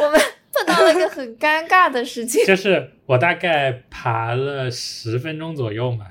我们碰到了一个很尴尬的事情，就是我大概爬了十分钟左右嘛，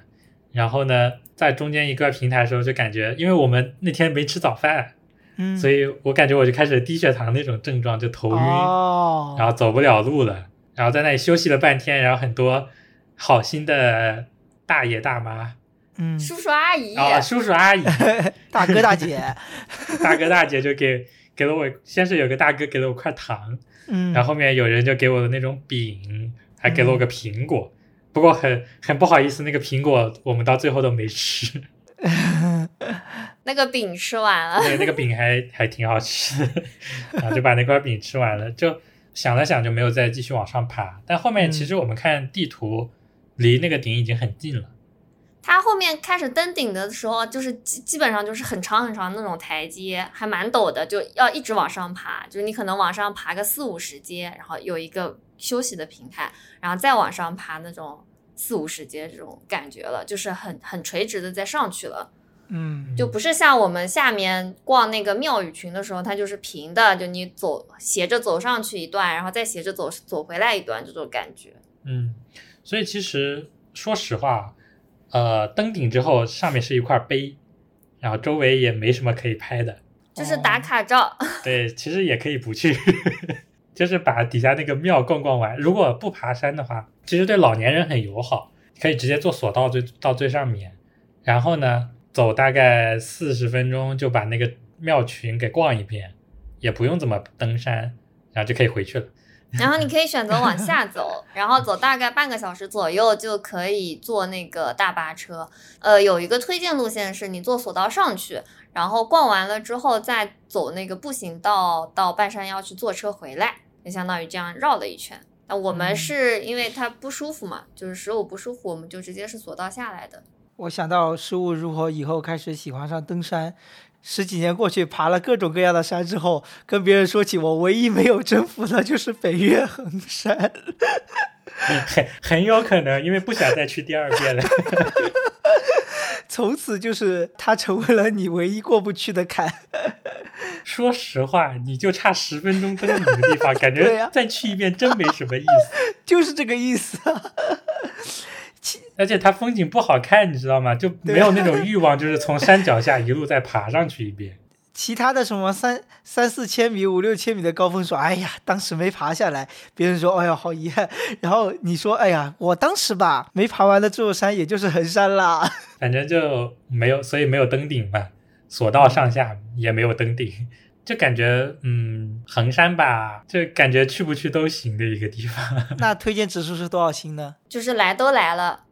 然后呢，在中间一个平台的时候就感觉，因为我们那天没吃早饭，嗯，所以我感觉我就开始低血糖那种症状，就头晕。哦，然后走不了路了，然后在那里休息了半天，然后很多好心的大爷大妈嗯，叔叔阿姨，啊、叔叔阿姨、[laughs] 大哥大姐，[laughs] 大哥大姐就给给了我，先是有个大哥给了我块糖，嗯，然后后面有人就给我的那种饼，还给了我个苹果，不过很很不好意思，那个苹果我们到最后都没吃，[laughs] 那个饼吃完了，那那个饼还还挺好吃的，然后就把那块饼吃完了，就想了想就没有再继续往上爬。但后面其实我们看地图，离那个顶已经很近了。它后面开始登顶的时候，就是基基本上就是很长很长那种台阶，还蛮陡的，就要一直往上爬。就是你可能往上爬个四五十阶，然后有一个休息的平台，然后再往上爬那种四五十阶这种感觉了，就是很很垂直的再上去了。嗯，就不是像我们下面逛那个庙宇群的时候，它就是平的，就你走斜着走上去一段，然后再斜着走走回来一段这种感觉。嗯，所以其实说实话，呃，登顶之后上面是一块碑，然后周围也没什么可以拍的。就是打卡照，[laughs] 对，其实也可以不去，[laughs] 就是把底下那个庙逛逛完。如果不爬山的话，其实对老年人很友好，可以直接坐索道最到最上面，然后呢，走大概四十分钟就把那个庙群给逛一遍，也不用怎么登山，然后就可以回去了。[laughs] 然后你可以选择往下走，然后走大概半个小时左右就可以坐那个大巴车。呃，有一个推荐路线是你坐索道上去，然后逛完了之后再走那个步行道到半山腰去坐车回来，就相当于这样绕了一圈。那我们嗯是因为它不舒服嘛，就是食物不舒服，我们就直接是索道下来的。我想到失误如何以后开始喜欢上登山，十几年过去，爬了各种各样的山之后，跟别人说起我唯一没有征服的就是北岳恒山。[laughs] 很很有可能，因为不想再去第二遍了。[laughs] 从此就是它成为了你唯一过不去的坎。[laughs] 说实话，你就差十分钟登顶的地方，感觉再去一遍真没什么意思。就是这个意思啊！而且它风景不好看，你知道吗？就没有那种欲望，就是从山脚下一路再爬上去一遍。[laughs] 其他的什么三三四千米、五六千米的高峰，说哎呀，当时没爬下来，别人说哎呀好遗憾。然后你说哎呀，我当时吧没爬完的这座山也就是衡山啦。反正就没有，所以没有登顶嘛，索道上下也没有登顶，就感觉嗯，衡山吧，就感觉去不去都行的一个地方。[laughs] 那推荐指数是多少星呢？[laughs] 就是来都来了，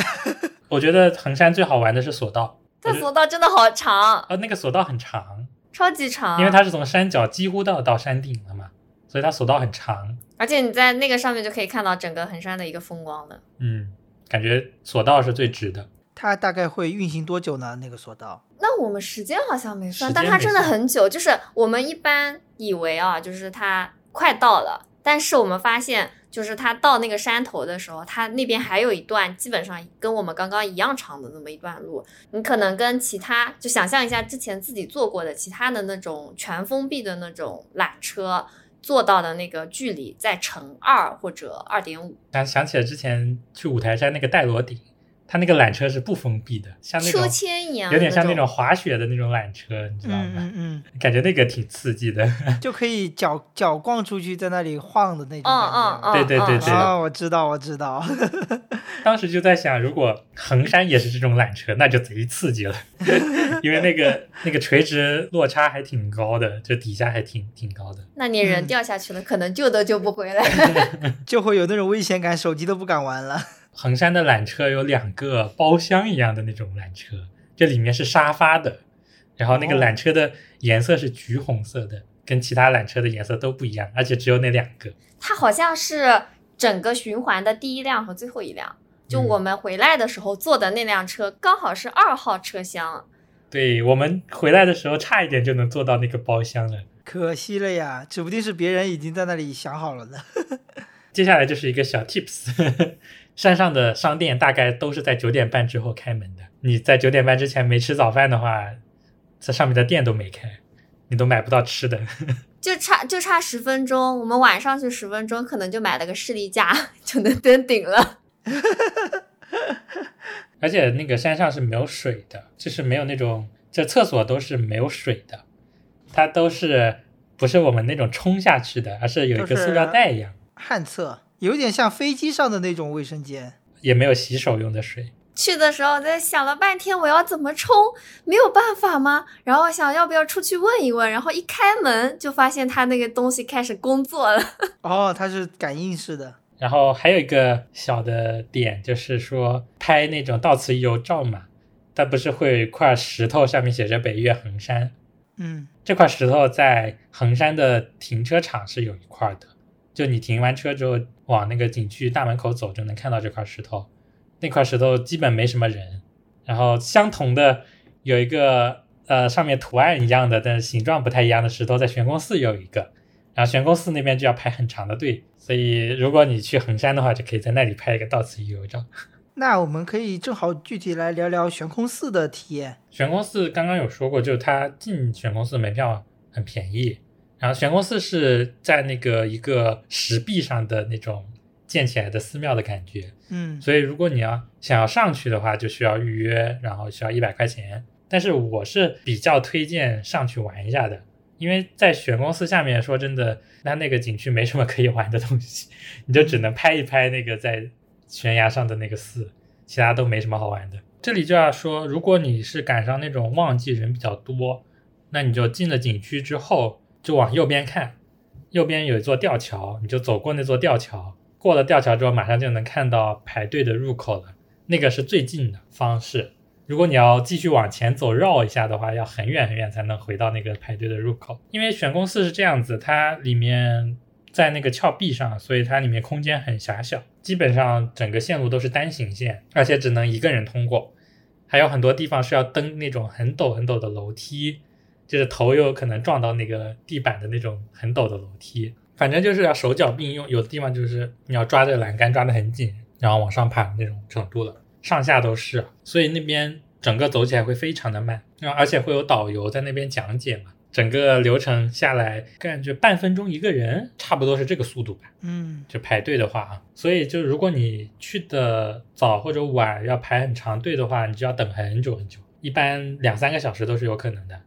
[laughs] 我觉得衡山最好玩的是索道，这索道真的好长，呃，那个索道很长，超级长，因为它是从山脚几乎到到山顶了嘛，所以它索道很长。而且你在那个上面就可以看到整个衡山的一个风光了。嗯，感觉索道是最值的。它大概会运行多久呢？那个索道？那我们时间好像没算，但它真的很久。就是我们一般以为啊，就是它快到了，但是我们发现，就是它到那个山头的时候，它那边还有一段基本上跟我们刚刚一样长的那么一段路。你可能跟其他，就想象一下之前自己坐过的其他的那种全封闭的那种缆车。做到的那个距离再乘二或者二点五，想想起了之前去五台山那个戴罗顶，它那个缆车是不封闭的，像那秋种千一样，有点像那种滑雪的那种缆车，你知道嗯吗？嗯感觉那个挺刺激的。嗯，[laughs] 就可以脚脚逛出去，在那里晃的那种嗯感觉。嗯嗯，对对对嗯对啊，我知道，我知道。[laughs] 当时就在想，如果衡山也是这种缆车，那就贼刺激了，[laughs] 因为那个那个垂直落差还挺高的，就底下还挺挺高的。那你人嗯掉下去了，可能救都救不回来。就会有那种危险感，手机都不敢玩了。衡山的缆车有两个包厢一样的那种缆车，这里面是沙发的，然后那个哦缆车的颜色是橘红色的，跟其他缆车的颜色都不一样，而且只有那两个。它好像是整个循环的第一辆和最后一辆。就嗯我们回来的时候坐的那辆车，刚好是二号车厢。对我们回来的时候，差一点就能坐到那个包厢了。可惜了呀，指不定是别人已经在那里想好了呢。[laughs] 接下来就是一个小 tips，[laughs] 山上的商店大概都是在九点半之后开门的。你在九点半之前没吃早饭的话，这上面的店都没开，你都买不到吃的。[laughs] 就差就差十分钟，我们晚上去十分钟，可能就买了个士力架 [laughs] 就能登顶了。[laughs] 而且那个山上是没有水的，就是没有那种，这厕所都是没有水的，它都是不是我们那种冲下去的，而是有一个塑料袋一样，旱厕有点像飞机上的那种卫生间。也没有洗手用的水。去的时候在想了半天，我要怎么冲？没有办法吗？然后想要不要出去问一问，然后一开门就发现他那个东西开始工作了。[laughs] 哦，它是感应式的。然后还有一个小的点就是说拍那种到此一游照嘛，它不是会有一块石头上面写着北岳恒山，嗯这块石头在衡山的停车场是有一块的，就你停完车之后往那个景区大门口走就能看到这块石头。那块石头基本没什么人，然后相同的有一个呃上面图案一样的，但是形状不太一样的石头在悬空寺有一个，然后悬空寺那边就要排很长的队，所以如果你去衡山的话，就可以在那里拍一个到此一游照。[laughs] 那我们可以正好具体来聊聊悬空寺的体验。悬空寺刚刚有说过，就是它进悬空寺门票很便宜，然后玄空寺是在那个一个石壁上的那种建起来的寺庙的感觉，嗯所以如果你要想要上去的话，就需要预约，然后需要一百块钱。但是我是比较推荐上去玩一下的，因为在玄空寺下面，说真的，它那个景区没什么可以玩的东西，你就只能拍一拍那个在悬崖上的那个寺，其他都没什么好玩的。这里就要说，如果你是赶上那种旺季人比较多，那你就进了景区之后，就往右边看，右边有一座吊桥，你就走过那座吊桥，过了吊桥之后，马上就能看到排队的入口了，那个是最近的方式。如果你要继续往前走绕一下的话，要很远很远才能回到那个排队的入口。因为悬宫寺是这样子，它里面在那个峭壁上，所以它里面空间很狭小，基本上整个线路都是单行线，而且只能一个人通过。还有很多地方是要登那种很陡很陡的楼梯，就是头有可能撞到那个地板的那种很陡的楼梯。反正就是要手脚并用，有的地方就是你要抓着栏杆抓得很紧，然后往上爬那种程度了，上下都是，所以那边整个走起来会非常的慢，然后而且会有导游在那边讲解嘛，整个流程下来感觉半分钟一个人，差不多是这个速度吧。嗯就排队的话啊，所以就如果你去的早或者晚，要排很长队的话，你就要等很久很久，一般两三个小时都是有可能的，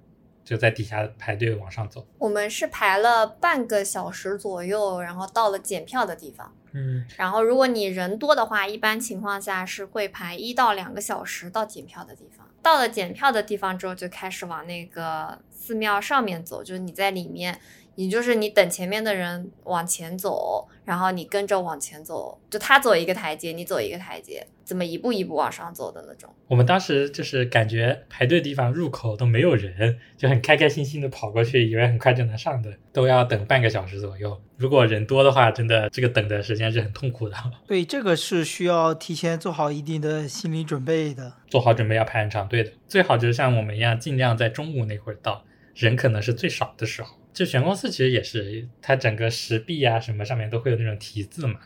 就在底下排队往上走。我们是排了半个小时左右，然后到了检票的地方。嗯，然后如果你人多的话，一般情况下是会排一到两个小时到检票的地方。到了检票的地方之后，就开始往那个寺庙上面走，就是你在里面，也就是你等前面的人往前走，然后你跟着往前走，就他走一个台阶，你走一个台阶，怎么一步一步往上走的那种。我们当时就是感觉排队的地方入口都没有人，就很开开心心的跑过去，以为很快就能上的，都要等半个小时左右。如果人多的话，真的这个等的时间是很痛苦的，[laughs] 对，这个是需要提前做好一定的心理准备的。做好准备要排很长队的。最好就是像我们一样，尽量在中午那会儿到，人可能是最少的时候。就悬空寺其实也是，它整个石壁啊什么上面都会有那种题字嘛，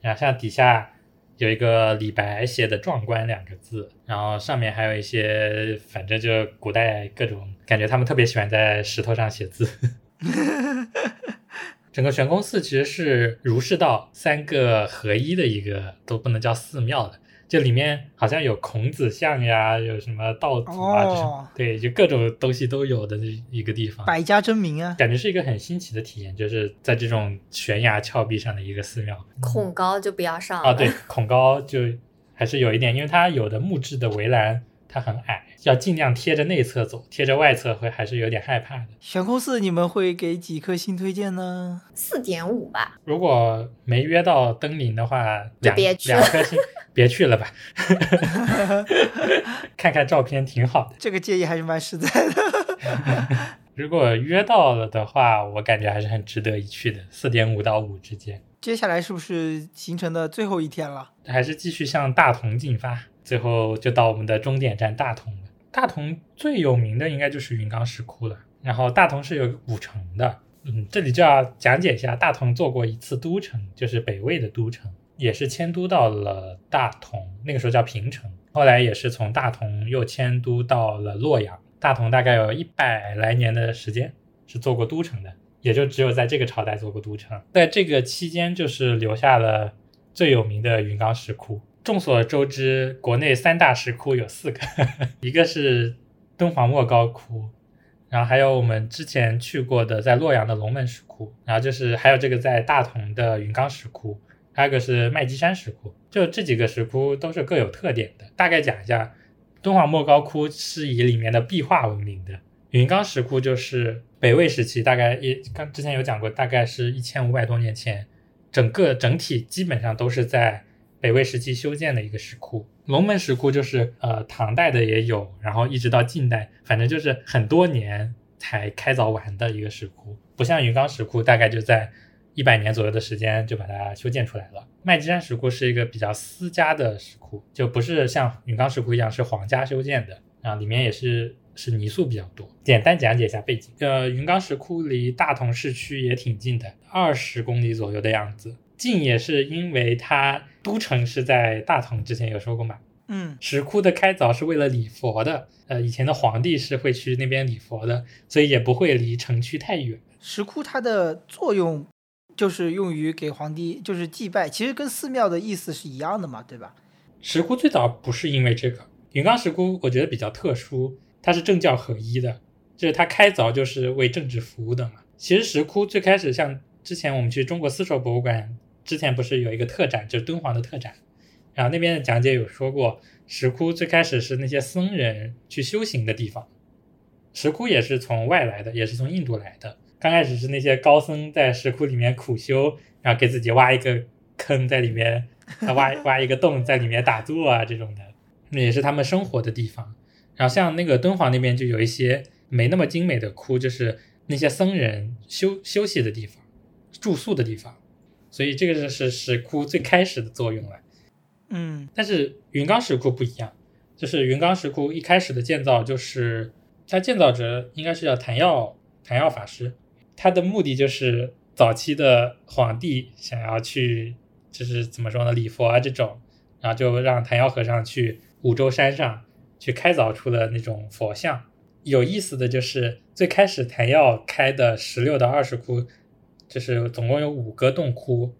然后像底下有一个李白写的“壮观”两个字，然后上面还有一些，反正就古代各种，感觉他们特别喜欢在石头上写字。[laughs] 整个玄空寺其实是儒释道三个合一的一个，都不能叫寺庙的，就里面好像有孔子像呀，有什么道祖啊，这种哦对，就各种东西都有的一个地方。百家争鸣啊！感觉是一个很新奇的体验，就是在这种悬崖峭壁上的一个寺庙。恐高就不要上了。啊，对，恐高就还是有一点，因为它有的木质的围栏它很矮，要尽量贴着内侧走，贴着外侧会还是有点害怕的。悬空寺你们会给几颗星推荐呢？四点五吧。如果没约到登临的话，两别去两颗星，别去了吧。[laughs] 看看照片挺好的。这个建议还是蛮实在的。[laughs] 如果约到了的话，我感觉还是很值得一去的，四点五到五之间。接下来是不是行程的最后一天了？还是继续向大同进发，最后就到我们的终点站大同了。大同最有名的应该就是云冈石窟了，然后大同是有古城的，嗯，这里就要讲解一下，大同做过一次都城，就是北魏的都城，也是迁都到了大同，那个时候叫平城，后来也是从大同又迁都到了洛阳。大同大概有一百来年的时间是做过都城的，也就只有在这个朝代做过都城，在这个期间就是留下了最有名的云冈石窟。众所周知，国内三大石窟有四个，[laughs] 一个是敦煌莫高窟，然后还有我们之前去过的在洛阳的龙门石窟，然后就是还有这个在大同的云冈石窟，还有个是麦积山石窟。就这几个石窟都是各有特点的。大概讲一下，敦煌莫高窟是以里面的壁画闻名的，云冈石窟就是北魏时期，大概也刚之前有讲过，大概是一千五百多年前整个整体基本上都是在北魏时期修建的一个石窟。龙门石窟就是呃唐代的也有，然后一直到近代，反正就是很多年才开凿完的一个石窟，不像云冈石窟，大概就在一百年左右的时间就把它修建出来了。麦积山石窟是一个比较私家的石窟，就不是像云冈石窟一样是皇家修建的，啊，里面也是是泥塑比较多。简单讲解一下背景，呃，云冈石窟离大同市区也挺近的，二十公里左右的样子。近也是因为它都城是在大同，之前有说过嘛。嗯石窟的开凿是为了礼佛的，呃，以前的皇帝是会去那边礼佛的，所以也不会离城区太远。石窟它的作用就是用于给皇帝就是祭拜，其实跟寺庙的意思是一样的嘛，对吧？石窟最早不是因为这个，云冈石窟我觉得比较特殊，它是政教合一的，就是它开凿就是为政治服务的嘛。其实石窟最开始像之前我们去中国丝绸博物馆之前不是有一个特展，就是敦煌的特展，然后那边的讲解有说过，石窟最开始是那些僧人去修行的地方，石窟也是从外来的，也是从印度来的。刚开始是那些高僧在石窟里面苦修，然后给自己挖一个坑在里面，挖挖一个洞在里面打坐啊这种的，那也是他们生活的地方。然后像那个敦煌那边就有一些没那么精美的窟，就是那些僧人休休息的地方、住宿的地方，所以这个是石窟最开始的作用了。嗯但是云冈石窟不一样，就是云冈石窟一开始的建造就是它建造者应该是叫昙耀昙耀法师，他的目的就是早期的皇帝想要去就是怎么说呢礼佛啊这种，然后就让昙耀和尚去五洲山上去开凿出了那种佛像。有意思的就是最开始昙耀开的十六到二十窟，就是总共有五个洞窟，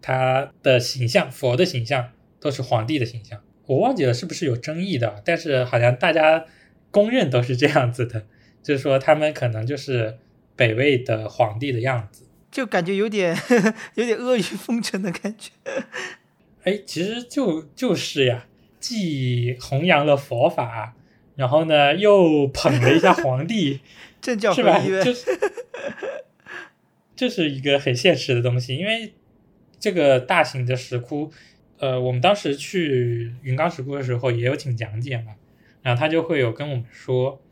它的形象佛的形象都是皇帝的形象，我忘记了是不是有争议的，但是好像大家公认都是这样子的，就是说他们可能就是北魏的皇帝的样子。就感觉有点 [laughs] 有点阿谀奉承的感觉。哎，其实就就是呀，既弘扬了佛法，然后呢又捧了一下皇帝，[laughs] 政教是吧？合一就是 [laughs] 这是一个很现实的东西，因为这个大型的石窟，呃，我们当时去云冈石窟的时候也有请讲解嘛，然后他就会有跟我们说，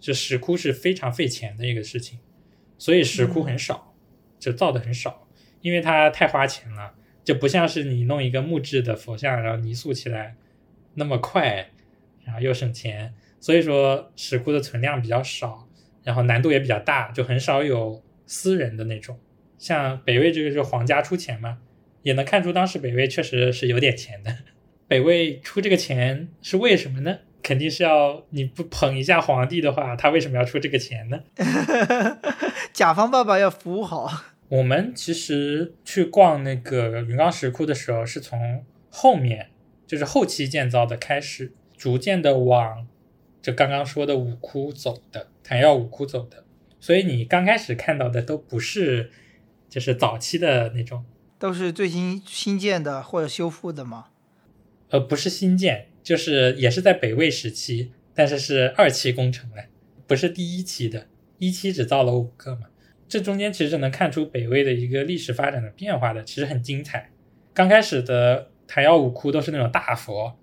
就石窟是非常费钱的一个事情，所以石窟很少，就造的很少，因为它太花钱了，就不像是你弄一个木质的佛像，然后泥塑起来那么快，然后又省钱，所以说石窟的存量比较少，然后难度也比较大，就很少有私人的那种。像北魏这个是皇家出钱嘛，也能看出当时北魏确实是有点钱的。北魏出这个钱是为什么呢？肯定是要你不捧一下皇帝的话，他为什么要出这个钱呢？[laughs] 甲方爸爸要服务好。我们其实去逛那个云冈石窟的时候，是从后面，就是后期建造的开始，逐渐的往就刚刚说的五窟走的，昙耀五窟走的。所以你刚开始看到的都不是，就是早期的那种，都是最新新建的或者修复的吗？呃，不是新建，就是也是在北魏时期，但是是二期工程了，不是第一期的，一期只造了五个嘛。这中间其实能看出北魏的一个历史发展的变化的，其实很精彩。刚开始的昙耀五窟都是那种大佛，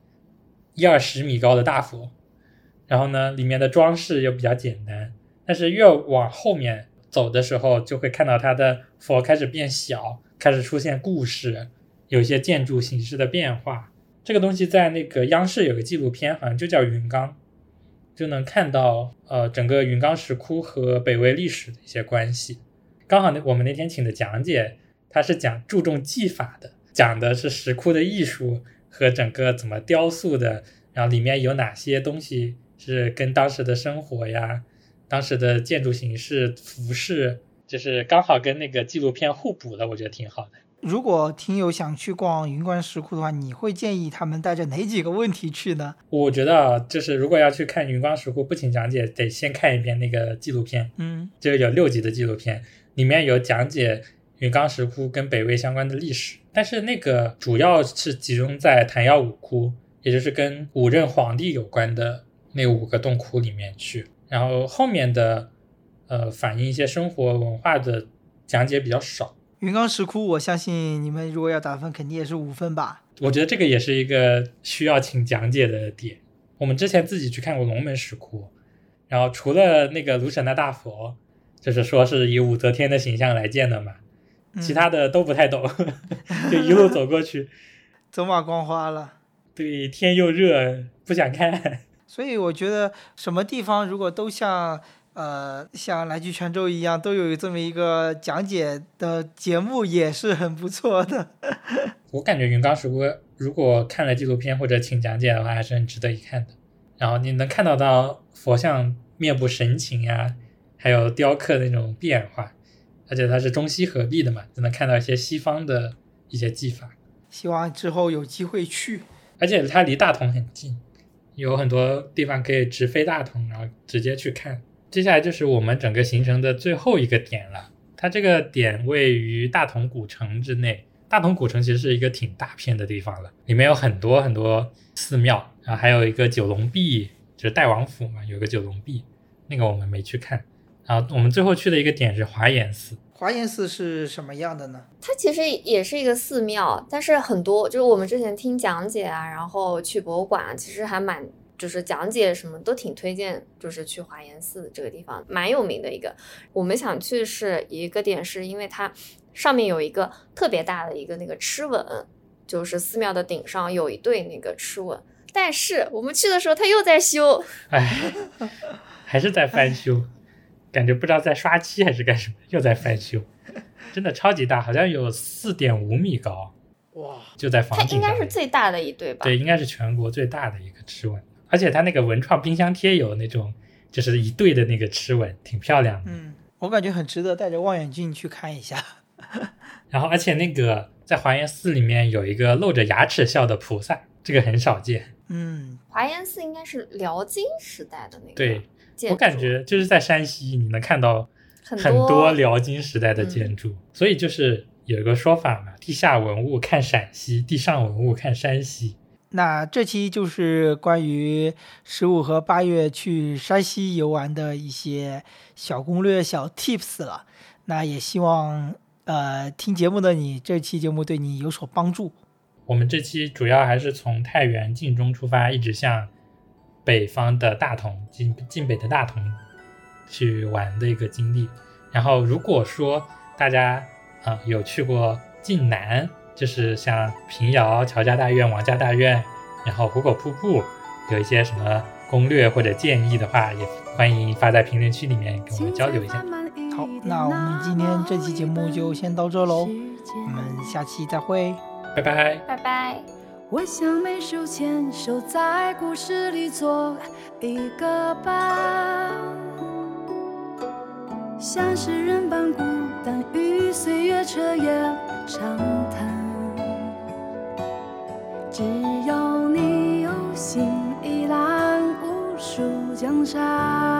一二十米高的大佛，然后呢，里面的装饰又比较简单。但是越往后面走的时候，就会看到它的佛开始变小，开始出现故事，有些建筑形式的变化。这个东西在那个央视有个纪录片，好像就叫《云冈》，就能看到呃整个云冈石窟和北魏历史的一些关系。刚好那我们那天请的讲解，他是讲注重技法的，讲的是石窟的艺术和整个怎么雕塑的，然后里面有哪些东西是跟当时的生活呀、当时的建筑形式、服饰，就是刚好跟那个纪录片互补的，我觉得挺好的。如果听友想去逛云冈石窟的话，你会建议他们带着哪几个问题去呢？我觉得啊，就是如果要去看云冈石窟，不请讲解，得先看一遍那个纪录片，嗯就有六集的纪录片，里面有讲解云冈石窟跟北魏相关的历史，但是那个主要是集中在昙曜五窟，也就是跟五任皇帝有关的那五个洞窟里面去，然后后面的呃反映一些生活文化的讲解比较少。云冈石窟，我相信你们如果要打分，肯定也是五分吧。我觉得这个也是一个需要请讲解的点。我们之前自己去看过龙门石窟，然后除了那个卢舍那大佛，就是说是以武则天的形象来建的嘛，嗯其他的都不太懂，[laughs] 就一路走过去，[laughs] 走马观花了。对，天又热，不想看。所以我觉得什么地方如果都像呃像来去泉州一样，都有这么一个讲解的节目，也是很不错的。[laughs] 我感觉云冈石窟如果看了纪录片或者请讲解的话，还是很值得一看的。然后你能看到到佛像面部神情呀、还有雕刻那种变化，而且它是中西合璧的嘛，就能看到一些西方的一些技法。希望之后有机会去。而且它离大同很近，有很多地方可以直飞大同，然后直接去看。接下来就是我们整个行程的最后一个点了，它这个点位于大同古城之内。大同古城其实是一个挺大片的地方了，里面有很多很多寺庙，然后还有一个九龙壁，就是代王府嘛，有个九龙壁，那个我们没去看。然后我们最后去的一个点是华严寺，华严寺是什么样的呢？它其实也是一个寺庙，但是很多就是我们之前听讲解啊，然后去博物馆，其实还蛮就是讲解什么都挺推荐，就是去华严寺这个地方蛮有名的一个。我们想去是一个点，是因为它上面有一个特别大的一个那个螭吻，就是寺庙的顶上有一对那个螭吻，但是我们去的时候它又在修，哎，还是在翻修，感觉不知道在刷漆还是干什么，又在翻修，真的超级大，好像有四点五米高，哇，就在它房顶上面。应该是最大的一对吧？对，应该是全国最大的一个螭吻，而且它那个文创冰箱贴有那种就是一对的那个螭吻，挺漂亮的。嗯，我感觉很值得带着望远镜去看一下。然后而且那个在华严寺里面有一个露着牙齿笑的菩萨，这个很少见。嗯，华严寺应该是辽金时代的那个对我感觉就是在山西你能看到很很多辽金时代的嗯建筑，所以就是有一个说法嘛，地下文物看陕西，地上文物看山西。那这期就是关于十五和八月去山西游玩的一些小攻略、小 tips 了。那也希望呃听节目的你，这期节目对你有所帮助。我们这期主要还是从太原晋中出发，一直向北方的大同晋晋北的大同去玩的一个经历。然后如果说大家啊、呃有去过晋南，就是像平遥、乔家大院、王家大院，然后壶口瀑布，有一些什么攻略或者建议的话，也欢迎发在评论区里面跟我们交流一下。好，那我们今天这期节目就先到这喽，我们下期再会。拜拜。拜拜。我想每手牵手在故事里做一个伴，像诗人般孤单，与岁月彻夜长谈。只要你有心，一览无数江山。